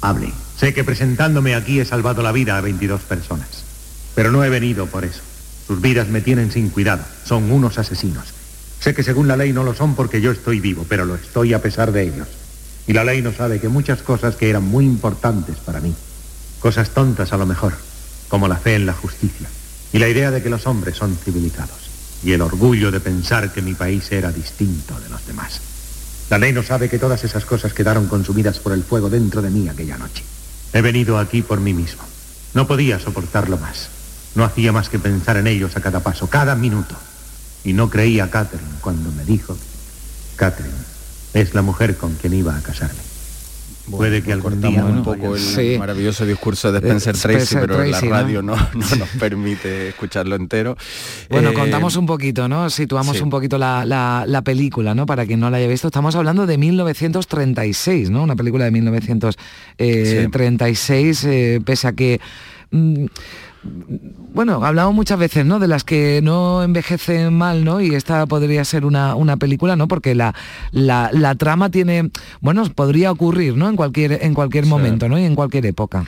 Hable. Sé que presentándome aquí he salvado la vida a 22 personas. Pero no he venido por eso. Sus vidas me tienen sin cuidado. Son unos asesinos. Sé que según la ley no lo son porque yo estoy vivo, pero lo estoy a pesar de ellos. Y la ley no sabe que muchas cosas que eran muy importantes para mí, cosas tontas a lo mejor, como la fe en la justicia y la idea de que los hombres son civilizados y el orgullo de pensar que mi país era distinto de los demás. La ley no sabe que todas esas cosas quedaron consumidas por el fuego dentro de mí aquella noche. He venido aquí por mí mismo. No podía soportarlo más. No hacía más que pensar en ellos a cada paso, cada minuto. Y no creía a Catherine cuando me dijo, Catherine es la mujer con quien iba a casarme. Puede que algún día un poco el Sí. maravilloso discurso de Spencer Eh, Tracy, Spencer pero en la Tracy, ¿no? radio no, no [laughs] nos permite escucharlo entero. Bueno, Eh, contamos un poquito, ¿no? Situamos sí. un poquito la, la- la película, ¿no? Para quien no la haya visto. Estamos hablando de 1936, ¿no? Una película de 1936, eh, pese a que mm, bueno, hablamos muchas veces, ¿no? De las que no envejecen mal, ¿no? Y esta podría ser una, una película, ¿no? Porque la, la, la trama tiene, bueno, podría ocurrir, ¿no? En cualquier, en cualquier momento, ¿no? Y en cualquier época.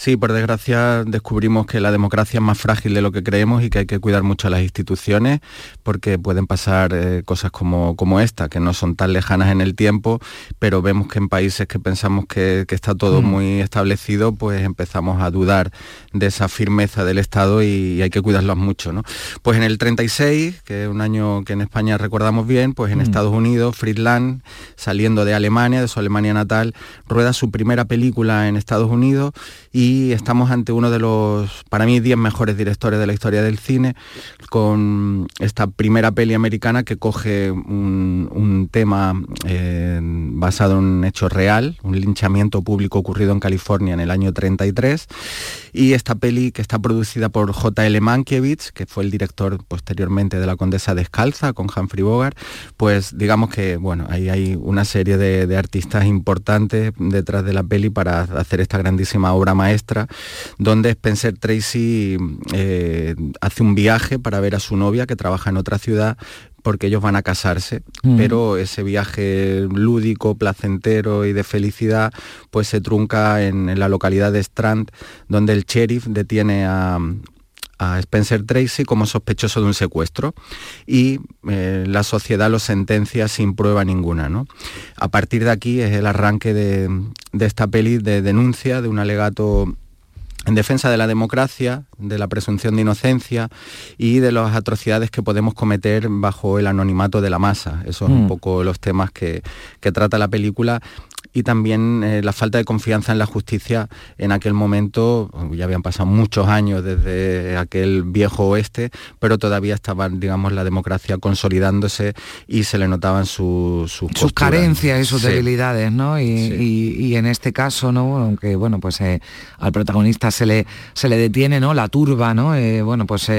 Sí, por desgracia descubrimos que la democracia es más frágil de lo que creemos y que hay que cuidar mucho a las instituciones porque pueden pasar eh, cosas como, como esta, que no son tan lejanas en el tiempo, pero vemos que en países que pensamos que, que está todo Mm. muy establecido, pues empezamos a dudar de esa firmeza del Estado y, hay que cuidarlos mucho. ¿no? Pues en el 36, que es un año que en España recordamos bien, pues en Mm. Estados Unidos, Friedland, saliendo de Alemania, de su Alemania natal, rueda su primera película en Estados Unidos y estamos ante uno de los, para mí, 10 mejores directores de la historia del cine, con esta primera peli americana que coge un, tema eh, basado en un hecho real, un linchamiento público ocurrido en California en el año 33, y esta peli que está producida por J.L. Mankiewicz, que fue el director posteriormente de La Condesa Descalza con Humphrey Bogart, pues digamos que, bueno, ahí hay una serie de, de artistas importantes detrás de la peli para hacer esta grandísima obra maestra, donde Spencer Tracy eh, hace un viaje para ver a su novia que trabaja en otra ciudad porque ellos van a casarse, Mm. pero ese viaje lúdico, placentero y de felicidad, pues se trunca en, en la localidad de Strand, donde el sheriff detiene a, a Spencer Tracy como sospechoso de un secuestro y eh, la sociedad lo sentencia sin prueba ninguna. ¿no? A partir de aquí es el arranque de, de esta peli de denuncia de un alegato en defensa de la democracia, de la presunción de inocencia y de las atrocidades que podemos cometer bajo el anonimato de la masa. Esos son Mm. un poco los temas que, que trata la película y también eh, la falta de confianza en la justicia en aquel momento, ya habían pasado muchos años desde aquel viejo oeste, pero todavía estaba, digamos, la democracia consolidándose y se le notaban su- sus carencias y sus Sí. debilidades, ¿no? Y, y- y en este caso, ¿no? Aunque bueno, pues eh, al protagonista se le se le detiene, ¿no? La turba, ¿no? Eh, bueno, pues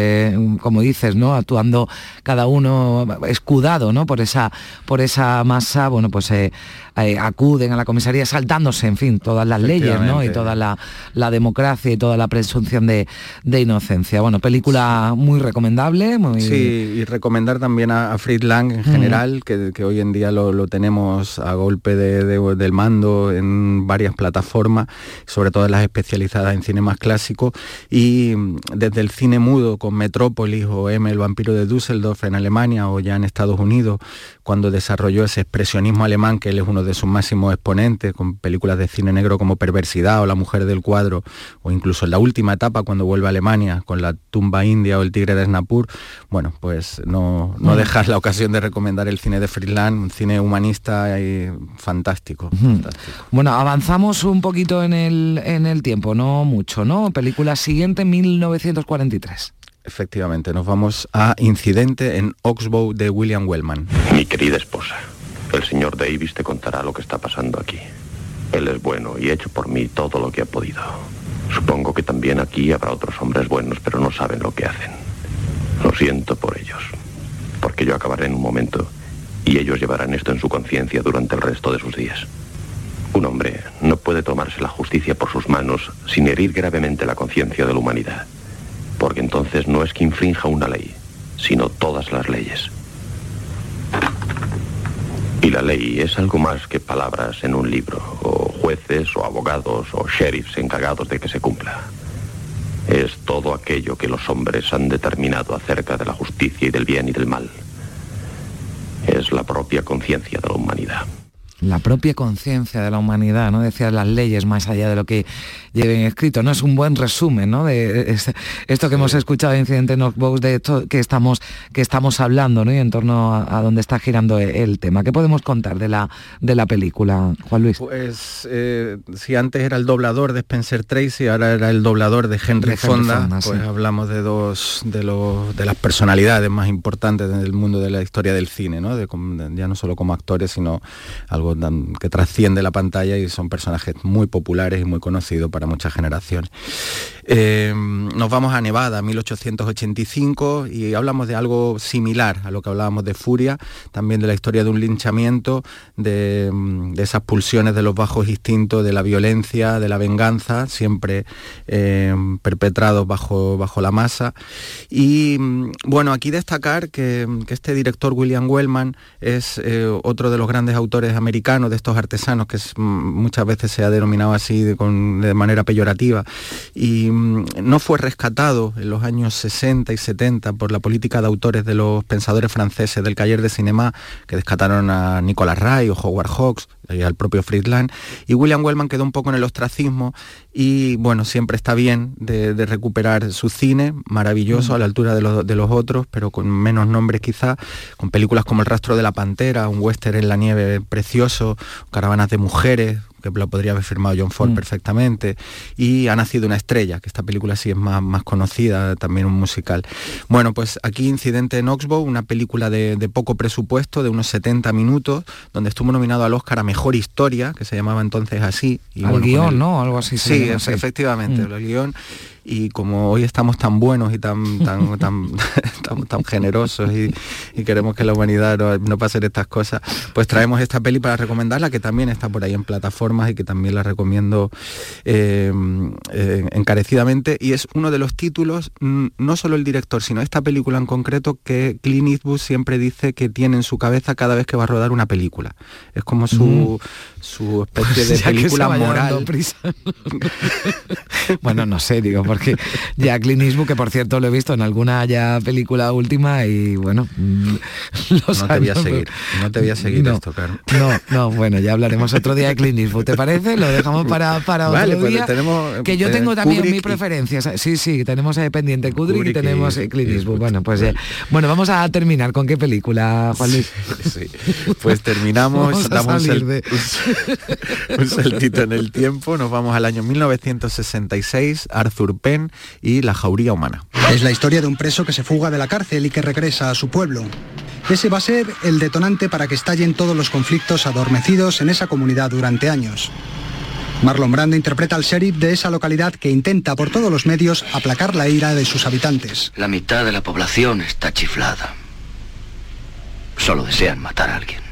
como dices, ¿no? Actuando cada uno escudado, ¿no? Por esa por esa masa, bueno, pues acuden a la comisaría saltándose, en fin, todas las leyes, ¿no? Y toda la, la democracia y toda la presunción de, de inocencia. Bueno, película muy recomendable, muy Sí, y recomendar también a, a Fritz Lang en general, que, que hoy en día lo, lo tenemos a golpe de- de- del mando en varias plataformas, sobre todo en las especializadas en cine más clásico, y desde el cine mudo con Metrópolis o M, el vampiro de Düsseldorf en Alemania o ya en Estados Unidos, cuando desarrolló ese expresionismo alemán, que él es uno de sus máximos exponentes, con películas de cine negro como Perversidad o La mujer del cuadro, o incluso en la última etapa cuando vuelve a Alemania con La tumba india o El tigre de Snapur, bueno, pues no, no dejar la ocasión de recomendar el cine de Friedland, un cine humanista y fantástico. fantástico. Bueno, avanzamos un poquito en el, en el tiempo, no mucho, ¿no? Película siguiente, 1943. Efectivamente, nos vamos a Incidente en Oxbow de William Wellman. Mi querida esposa, el señor Davis te contará lo que está pasando aquí. Él es bueno y ha hecho por mí todo lo que ha podido. Supongo que también aquí habrá otros hombres buenos, pero no saben lo que hacen. Lo siento por ellos, porque yo acabaré en un momento y ellos llevarán esto en su conciencia durante el resto de sus días. Un hombre no puede tomarse la justicia por sus manos sin herir gravemente la conciencia de la humanidad, porque entonces no es que infrinja una ley, sino todas las leyes. Y la ley es algo más que palabras en un libro, o jueces, o abogados, o sheriffs encargados de que se cumpla. Es todo aquello que los hombres han determinado acerca de la justicia y del bien y del mal. Es la propia conciencia de la humanidad. La propia conciencia de la humanidad, ¿no? Decía las leyes más allá de lo que lleven escrito, ¿no? Es un buen resumen, ¿no? De es- esto que hemos escuchado de Incidente en Knockbox, de esto que estamos, que estamos hablando, ¿no? Y en torno a, a donde está girando e- el tema. ¿Qué podemos contar de la, de la película, Juan Luis? Pues eh, si antes era el doblador de Spencer Tracy, ahora era el doblador de Henry, De Henry Fonda, Fonda, pues sí. hablamos de dos de, los, de las personalidades más importantes del mundo de la historia del cine, ¿no? De- ya no solo como actores, sino algo que trasciende la pantalla y son personajes muy populares y muy conocidos para muchas generaciones. Eh, nos vamos a Nevada, 1885, y hablamos de algo similar a lo que hablábamos de Furia, también de la historia de un linchamiento, de, esas pulsiones de los bajos instintos, de la violencia, de la venganza, siempre eh, perpetrados bajo, bajo la masa. Y bueno, aquí destacar que, que este director William Wellman es eh, otro de los grandes autores americanos, de estos artesanos, que es, muchas veces se ha denominado así de, manera peyorativa, y mm, no fue rescatado en los años 60 y 70 por la política de autores de los pensadores franceses del Cahier de Cinema, que descataron a Nicolas Ray o Howard Hawks, y al propio Friedland, y William Wellman quedó un poco en el ostracismo y bueno, siempre está bien de, de recuperar su cine, maravilloso, Mm. a la altura de los, de los otros, pero con menos nombres quizá, con películas como El rastro de la pantera, un western en la nieve precioso, Caravanas de mujeres, que lo podría haber firmado John Ford Mm. perfectamente, y Ha nacido una estrella, que esta película sí es más, más conocida, también un musical. Bueno, pues aquí Incidente en Oxbow, una película de, de poco presupuesto, de unos 70 minutos, donde estuvo nominado al Oscar a Mejor Historia, que se llamaba entonces así. Y Al bueno, guion, el- ¿no? Algo así se Sí, llama, efe- sí. efectivamente, Mm. el guion. Y como hoy estamos tan buenos y tan tan [laughs] tan, tan, tan generosos y, y queremos que la humanidad no, no pase estas cosas, pues traemos esta peli para recomendarla, que también está por ahí en plataformas y que también la recomiendo eh, eh, encarecidamente. Y es uno de los títulos, mm, no solo el director, sino esta película en concreto, que Clint Eastwood siempre dice que tiene en su cabeza cada vez que va a rodar una película. Es como su, su especie de Pues se película moral. prisa. [laughs] bueno, no sé, digo, porque ya Clint Eastwood, que por cierto lo he visto en alguna ya película última y bueno, mm, [laughs] los No te voy a seguir, no te voy a seguir No, esto, Carmen. No, no, bueno, ya hablaremos otro día de Clint Eastwood, ¿te parece? Lo dejamos para, para Vale, otro pues día. tenemos, que yo eh, tengo también Kubrick mi y- preferencia. Sí, sí, tenemos ahí pendiente Kubrick, Kubrick y y- tenemos eh, Clint Eastwood. Bueno, pues. Bueno, vamos a terminar con qué película, Juan Luis. Sí, Pues terminamos, damos de- un saltito en el tiempo, nos vamos al año 1966, Arthur Penn y La jauría humana. Es la historia de un preso que se fuga de la cárcel y que regresa a su pueblo. Ese va a ser el detonante para que estallen todos los conflictos adormecidos en esa comunidad durante años. Marlon Brando interpreta al sheriff de esa localidad que intenta por todos los medios aplacar la ira de sus habitantes. La mitad de la población está chiflada. Solo desean matar a alguien.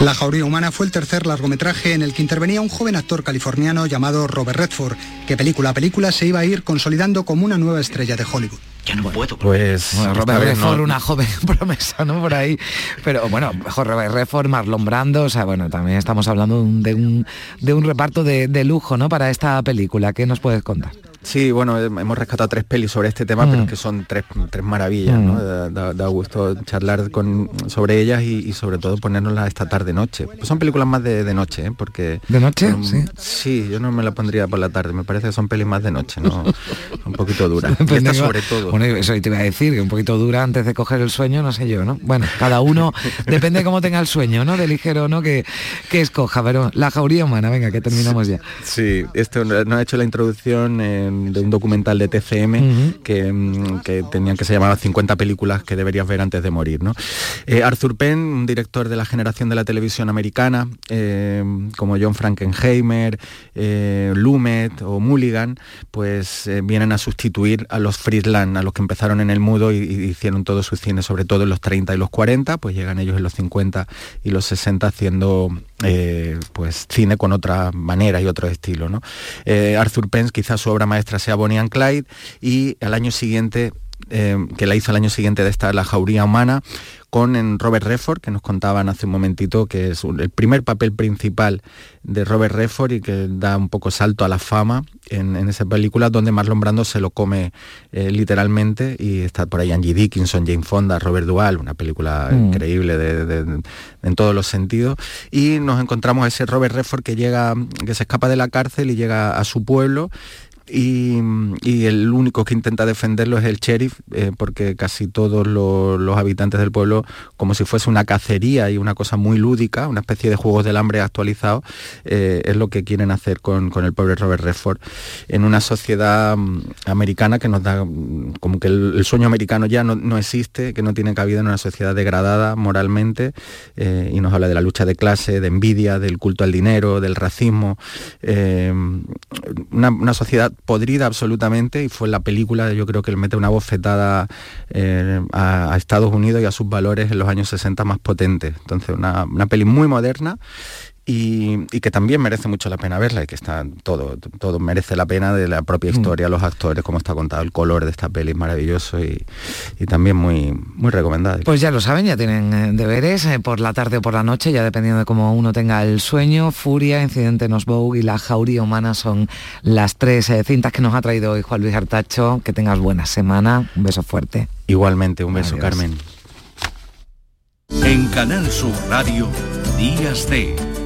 La jauría humana fue el tercer largometraje en el que intervenía un joven actor californiano llamado Robert Redford, que película a película se iba a ir consolidando como una nueva estrella de Hollywood. Ya no puedo. Pues Bueno, Robert Redford, no- una joven [laughs] promesa, ¿no? Por ahí. Pero bueno, mejor Robert Redford, Marlon Brando, o sea, bueno, también estamos hablando de un, de un, de un reparto de, de lujo, ¿no? Para esta película. ¿Qué nos puedes contar? Sí, bueno, eh, hemos rescatado tres pelis sobre este tema, pero Mm. es que son tres, tres maravillas, ¿no? Da, da- da gusto charlar con, sobre ellas y, y sobre todo ponérnoslas esta tarde noche. Pues son películas más de, de noche, ¿eh? Porque... ¿De noche? Sí. Sí, yo no me la pondría por la tarde, me parece que son pelis más de noche, ¿no? [laughs] un poquito duras. Depende esta sobre todo. Bueno, eso te iba a decir, que un poquito dura antes de coger el sueño, no sé yo, ¿no? Bueno, cada uno, [laughs] depende de cómo tenga el sueño, ¿no? De ligero no, que, que escoja. Pero la jauría humana, venga, que terminamos ya. Sí, esto nos ha hecho la introducción eh, de un documental de TCM que, mm, que tenían que se llamaba 50 películas que deberías ver antes de morir. ¿no? Eh, Arthur Penn, un director de la generación de la televisión americana, eh, como John Frankenheimer, eh, Lumet o Mulligan, pues eh, vienen a sustituir a los Friedland, a los que empezaron en el mudo y, y hicieron todo su cine, sobre todo en los 30 y los 40, pues llegan ellos en los 50 y los 60 haciendo eh, pues cine con otra manera y otro estilo. ¿no? Arthur Penn, quizás su obra maestra sea Bonnie and Clyde, y al año siguiente, eh, que la hizo el año siguiente de esta La Jauría Humana, con en Robert Redford, que nos contaban hace un momentito, que es el primer papel principal de Robert Redford y que da un poco salto a la fama en, en esa película, donde Marlon Brando se lo come eh, literalmente y está por ahí Angie Dickinson, Jane Fonda, Robert Duvall, una película Mm. increíble de- de- de- en todos los sentidos. Y nos encontramos a ese Robert Redford que llega, que se escapa de la cárcel y llega a su pueblo y, el único que intenta defenderlo es el sheriff, eh, porque casi todos los, habitantes del pueblo, como si fuese una cacería y una cosa muy lúdica, una especie de juegos del hambre actualizados, eh, es lo que quieren hacer con, el pobre Robert Redford. En una sociedad mm, americana que nos da mm, como que el, sueño americano ya no, existe, que no tiene cabida en una sociedad degradada moralmente eh, y nos habla de la lucha de clase, de envidia, del culto al dinero, del racismo, una sociedad podrida absolutamente y fue la película, yo creo que le mete una bofetada eh, a, a Estados Unidos y a sus valores en los años 60 más potentes. Entonces, una, una peli muy moderna y, y que también merece mucho la pena verla y que está todo, todo merece la pena de la propia historia, los actores, cómo está contado, el color de esta peli es maravilloso y, y también muy, muy recomendable. Pues ya lo saben, ya tienen eh, deberes eh, por la tarde o por la noche, ya dependiendo de cómo uno tenga el sueño. Furia, Incidente en Osbourg y La Jauría Humana son las tres eh, cintas que nos ha traído hoy Juan Luis Artacho. Que tengas buena semana. Un beso fuerte. Igualmente, un beso, Adiós. Carmen. En Canal Sur Radio, Días de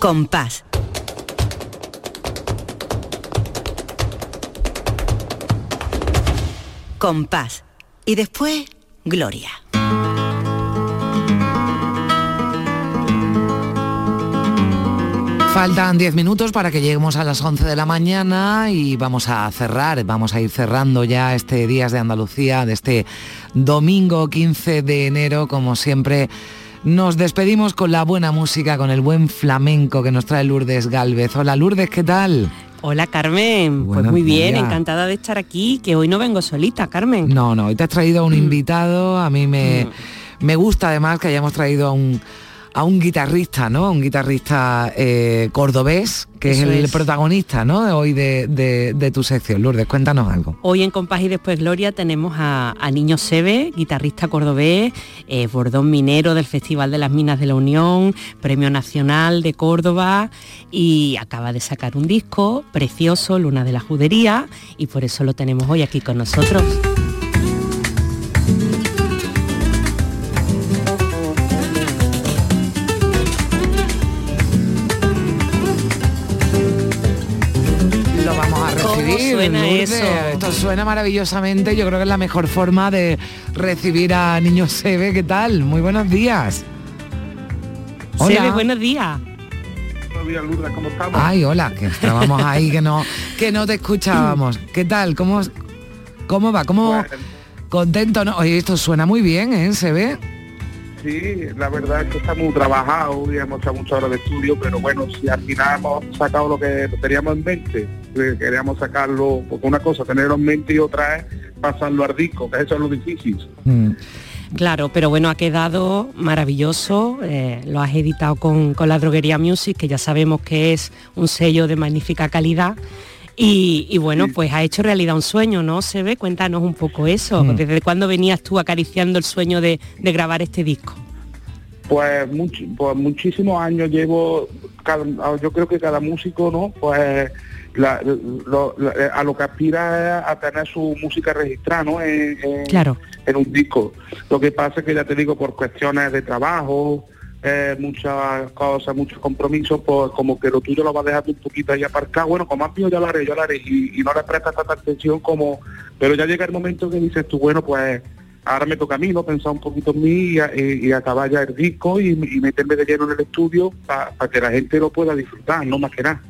Compás. Compás. Y después, Gloria. Faltan 10 minutos para que lleguemos a las 11 de la mañana y vamos a cerrar, vamos a ir cerrando ya este Días de Andalucía, de este domingo 15 de enero, como siempre. Nos despedimos con la buena música, con el buen flamenco que nos trae Lourdes Galvez. Hola Lourdes, ¿qué tal? Hola Carmen, pues muy bien, días. encantada de estar aquí, que hoy no vengo solita, Carmen. No, no, hoy te has traído a un invitado, a mí me, me gusta además que hayamos traído a un, a un guitarrista, ¿no? A un guitarrista eh, cordobés, que Eso es el es. protagonista, ¿no? Hoy de, de- de tu sección. Lourdes, cuéntanos algo. Hoy en Compás y Después Gloria tenemos a, a Niño Sebe, guitarrista cordobés, eh, bordón minero del Festival de las Minas de la Unión, Premio Nacional de Córdoba y acaba de sacar un disco precioso, Luna de la Judería, y por eso lo tenemos hoy aquí con nosotros. Esto suena maravillosamente. Yo creo que es la mejor forma de recibir a Niño Sebe. ¿Qué tal? Muy buenos días. Hola. Sebe, buenos días. Buenos días, Lourdes, ¿cómo estamos? Ay, hola, que estábamos ahí, que no, que no te escuchábamos. ¿Qué tal? ¿Cómo, cómo va? ¿Cómo contento? ¿no? Oye, esto suena muy bien, ¿eh? ¿Se ve? Sí, la verdad es que está muy trabajado y hemos hecho muchas horas de estudio, pero bueno, si al final hemos sacado lo que teníamos en mente, queríamos sacarlo, porque una cosa tenerlo en mente y otra es pasarlo al disco, que eso es lo difícil. Claro, pero bueno, ha quedado maravilloso. eh, lo has editado con, con la Droguería Music, que ya sabemos que es un sello de magnífica calidad. Y, y bueno, pues ha hecho realidad un sueño, ¿no? Se ve, cuéntanos un poco eso. Mm. ¿Desde cuándo venías tú acariciando el sueño de, de grabar este disco? Pues, much- pues muchísimos años llevo, cada- yo creo que cada músico, ¿no? Pues la- lo- la- a lo que aspira a tener su música registrada, ¿no? En, en- Claro. en un disco. Lo que pasa es que ya te digo, por cuestiones de trabajo, eh, muchas cosas, muchos compromisos, pues como que lo tuyo lo vas dejando un poquito ahí aparcado. Bueno, como has yo lo haré, yo lo haré, y, y no le prestas tanta atención como... Pero ya llega el momento que dices tú, bueno, pues ahora me toca a mí, ¿no? Pensar un poquito en mí y, y- y acabar ya el disco y, y meterme de lleno en el estudio para que la gente lo pueda disfrutar, no más que nada.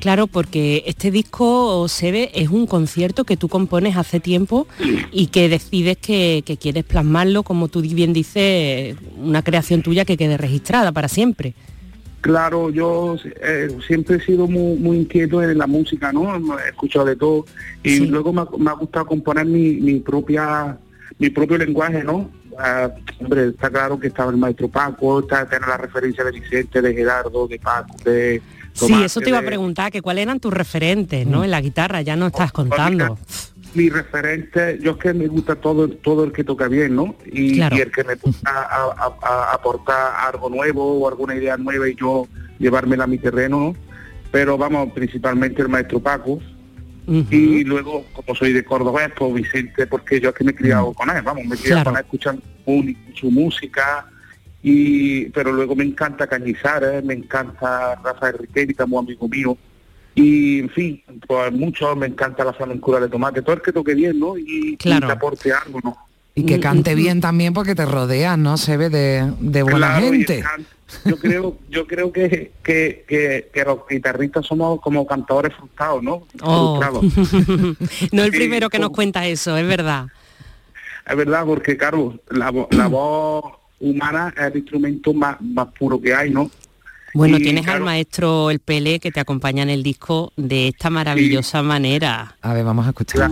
Claro, porque este disco, se ve, es un concierto que tú compones hace tiempo y que decides que, que quieres plasmarlo, como tú bien dices, una creación tuya que quede registrada para siempre. Claro, yo eh, siempre he sido muy, muy inquieto en la música, ¿no? He escuchado de todo y luego me ha, me ha gustado componer mi, mi propia mi propio lenguaje, ¿no? Ah, hombre, está claro que estaba el maestro Paco, está tener la referencia de Vicente, de Gerardo, de Paco, de Sí, eso te iba a preguntar, que cuáles eran tus referentes, ¿no? En la guitarra, ya no estás contando. mi referente, yo es que me gusta todo todo el que toca bien, ¿no? Y, Claro. y el que me pueda a- a- a- aportar algo nuevo o alguna idea nueva y yo llevármela a mi terreno, ¿no? Pero vamos, principalmente el maestro Paco. Y luego, como soy de Córdoba, pues Vicente, porque yo es que me he criado con él, vamos, me he criado Claro. con él escuchando su música, y pero luego me encanta Cañizares, me encanta Rafael es muy amigo mío, y en fin, pues mucho, me encanta la flamencura de tomate, todo el que toque bien, ¿no? Y, y Claro. te aporte algo, ¿no? Y que cante bien también porque te rodeas, ¿no? Se ve de, de buena Claro, y gente. Yo creo, yo creo que, que, que, que los guitarristas somos como cantadores frustrados, ¿no? Oh. Frustrados. [laughs] no el primero que nos cuenta eso, es verdad. Es verdad, porque claro, la, la voz humana es el instrumento más, más puro que hay, ¿no? Bueno, Y, tienes al maestro El Pele que te acompaña en el disco de esta maravillosa manera. A ver, vamos a escuchar.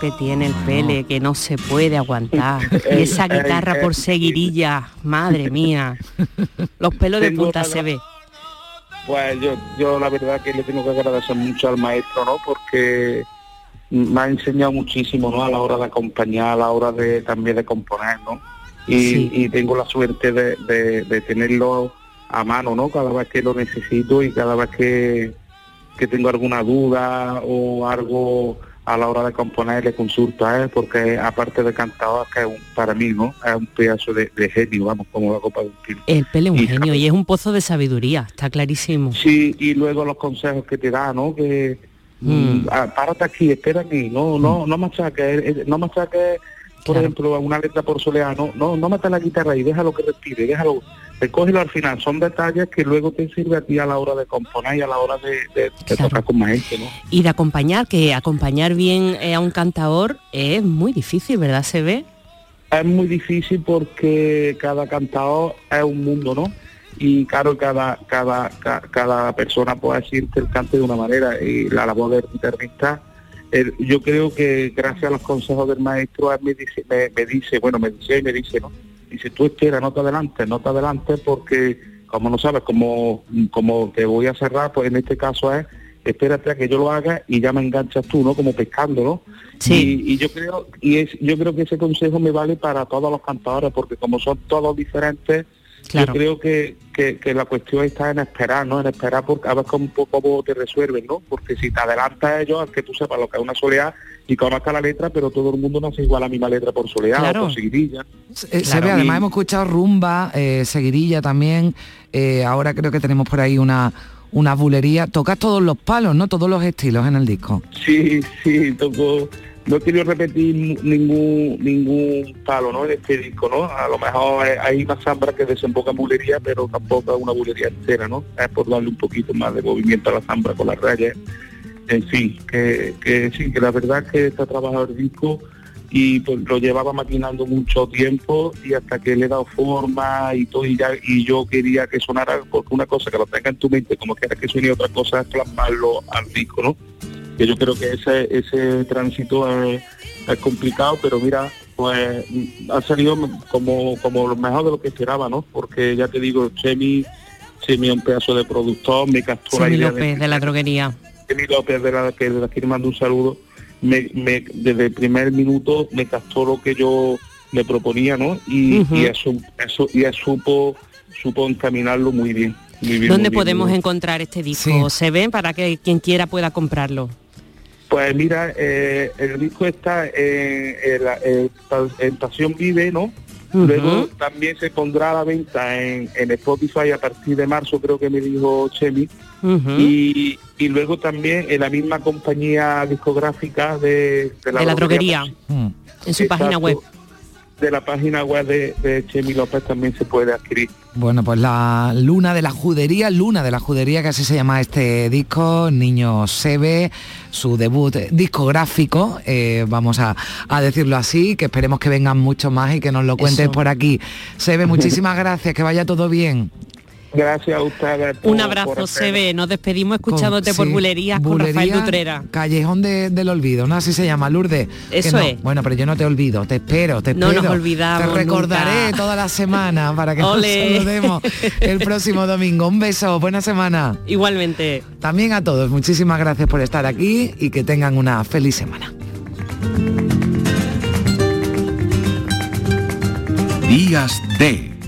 Que tiene el Pele que no se puede aguantar. [laughs] Y esa guitarra por seguirilla, madre mía. Los pelos de punta la- se ve. Pues yo, yo la verdad que le tengo que agradecer mucho al maestro, ¿no? Porque me ha enseñado muchísimo, ¿no? A la hora de acompañar, a la hora de también de componer, ¿no? Y, Sí. y tengo la suerte de, de- de tenerlo a mano, ¿no? Cada vez que lo necesito y cada vez que, que tengo alguna duda o algo a la hora de componer le consulto a él porque aparte de cantador que es un- para mí no es un pedazo de, de genio vamos como la copa de un pino El Pele un Y genio y es un pozo de sabiduría, está clarísimo. Sí, y luego los consejos que te da, ¿no? Que Mm. mm, ah, párate aquí, espera aquí, no, no, no machaques, eh, no machaques, por ejemplo, una letra por soleá, no, no, mates la guitarra y déjalo que respire, déjalo, recógelo al final, son detalles que luego te sirve a ti a la hora de componer y a la hora de, de- de tocar con más gente, ¿no? Y de acompañar, que acompañar bien eh, a un cantador es muy difícil, ¿verdad? Se ve. Es muy difícil porque cada cantador es un mundo, ¿no? Y claro, cada, cada, ca- cada persona puede decirte el cante de una manera y la labor del guitarrista, yo creo que gracias a los consejos del maestro, me dice, me, me dice, bueno, me dice y me dice, ¿no? Dice, tú espera, no te adelantes, no te adelantes porque, como no sabes, como, como te voy a cerrar, pues en este caso es, espérate a que yo lo haga y ya me enganchas tú, ¿no? Como pescando, ¿no? Sí. Y, y yo creo y es yo creo que ese consejo me vale para todos los cantadores porque como son todos diferentes Claro. yo creo que, que, que la cuestión está en esperar no en esperar porque a ver cómo, cómo te resuelven no porque si te adelantas a ellos es que tú sepas lo que es una soleá y conozcas la letra pero todo el mundo no hace igual la misma letra por soleá Claro. o por seguidilla Eh, Se ve, además hemos escuchado rumba, eh, seguirilla también, eh, ahora creo que tenemos por ahí una, una bulería. Tocas todos los palos, ¿no? Todos los estilos en el disco. Sí, sí, tocó. No quiero repetir ni- ningún ningún palo, ¿no? En este disco, ¿no? A lo mejor hay- una zambra que desemboca en bulería, pero tampoco es una bulería entera, ¿no? Es por darle un poquito más de movimiento a la zambra con las rayas. En fin, que, que sí, que la verdad es que está trabajado el disco y pues lo llevaba maquinando mucho tiempo y hasta que le he dado forma y todo y ya y yo quería que sonara porque una cosa que lo tenga en tu mente como quieras que suene otra cosa es plasmarlo al disco, ¿no? Que yo creo que ese ese tránsito es, es complicado pero mira pues ha salido como como lo mejor de lo que esperaba no porque ya te digo Chemi Chemi es un pedazo de productor me captó la idea López de la droguería. Chemi López de la que aquí le mando un saludo me, me- desde el primer minuto me captó lo que yo le proponía no y, y eso eso y él supo supo encaminarlo muy bien muy bien, ¿Dónde muy podemos bien. encontrar este disco? Se ve para que quien quiera pueda comprarlo. Pues mira, eh, el disco está en, en la- Vive, ¿no? Luego también se pondrá a la venta en, en Spotify a partir de marzo, creo que me dijo Chemi. Y, y luego también en la misma compañía discográfica de, de de la droguería, Mm. en su página web. De la página web de, de Chemi López también se puede adquirir. Bueno, pues la Luna de la Judería, Luna de la Judería, que así se llama este disco, Niño Sebe, su debut discográfico, eh, vamos a, a decirlo así, que esperemos que vengan muchos más y que nos lo cuentes Eso. por aquí. Sebe, [laughs] muchísimas gracias, que vaya todo bien. Gracias a ustedes. Un por- abrazo, por hacer- Sebe. Nos despedimos escuchándote Con- por sí, bulerías con Rafael Bulería, Dutrera. Callejón de- del Olvido, ¿no? Así se llama, Lourdes. Que Eso no. es. Bueno, pero yo no te olvido, te espero, te No espero. nos olvidamos Te recordaré nunca. toda la semana para que Ole. nos saludemos [laughs] el próximo domingo. Un beso, buena semana. Igualmente. También a todos, muchísimas gracias por estar aquí y que tengan una feliz semana. Días de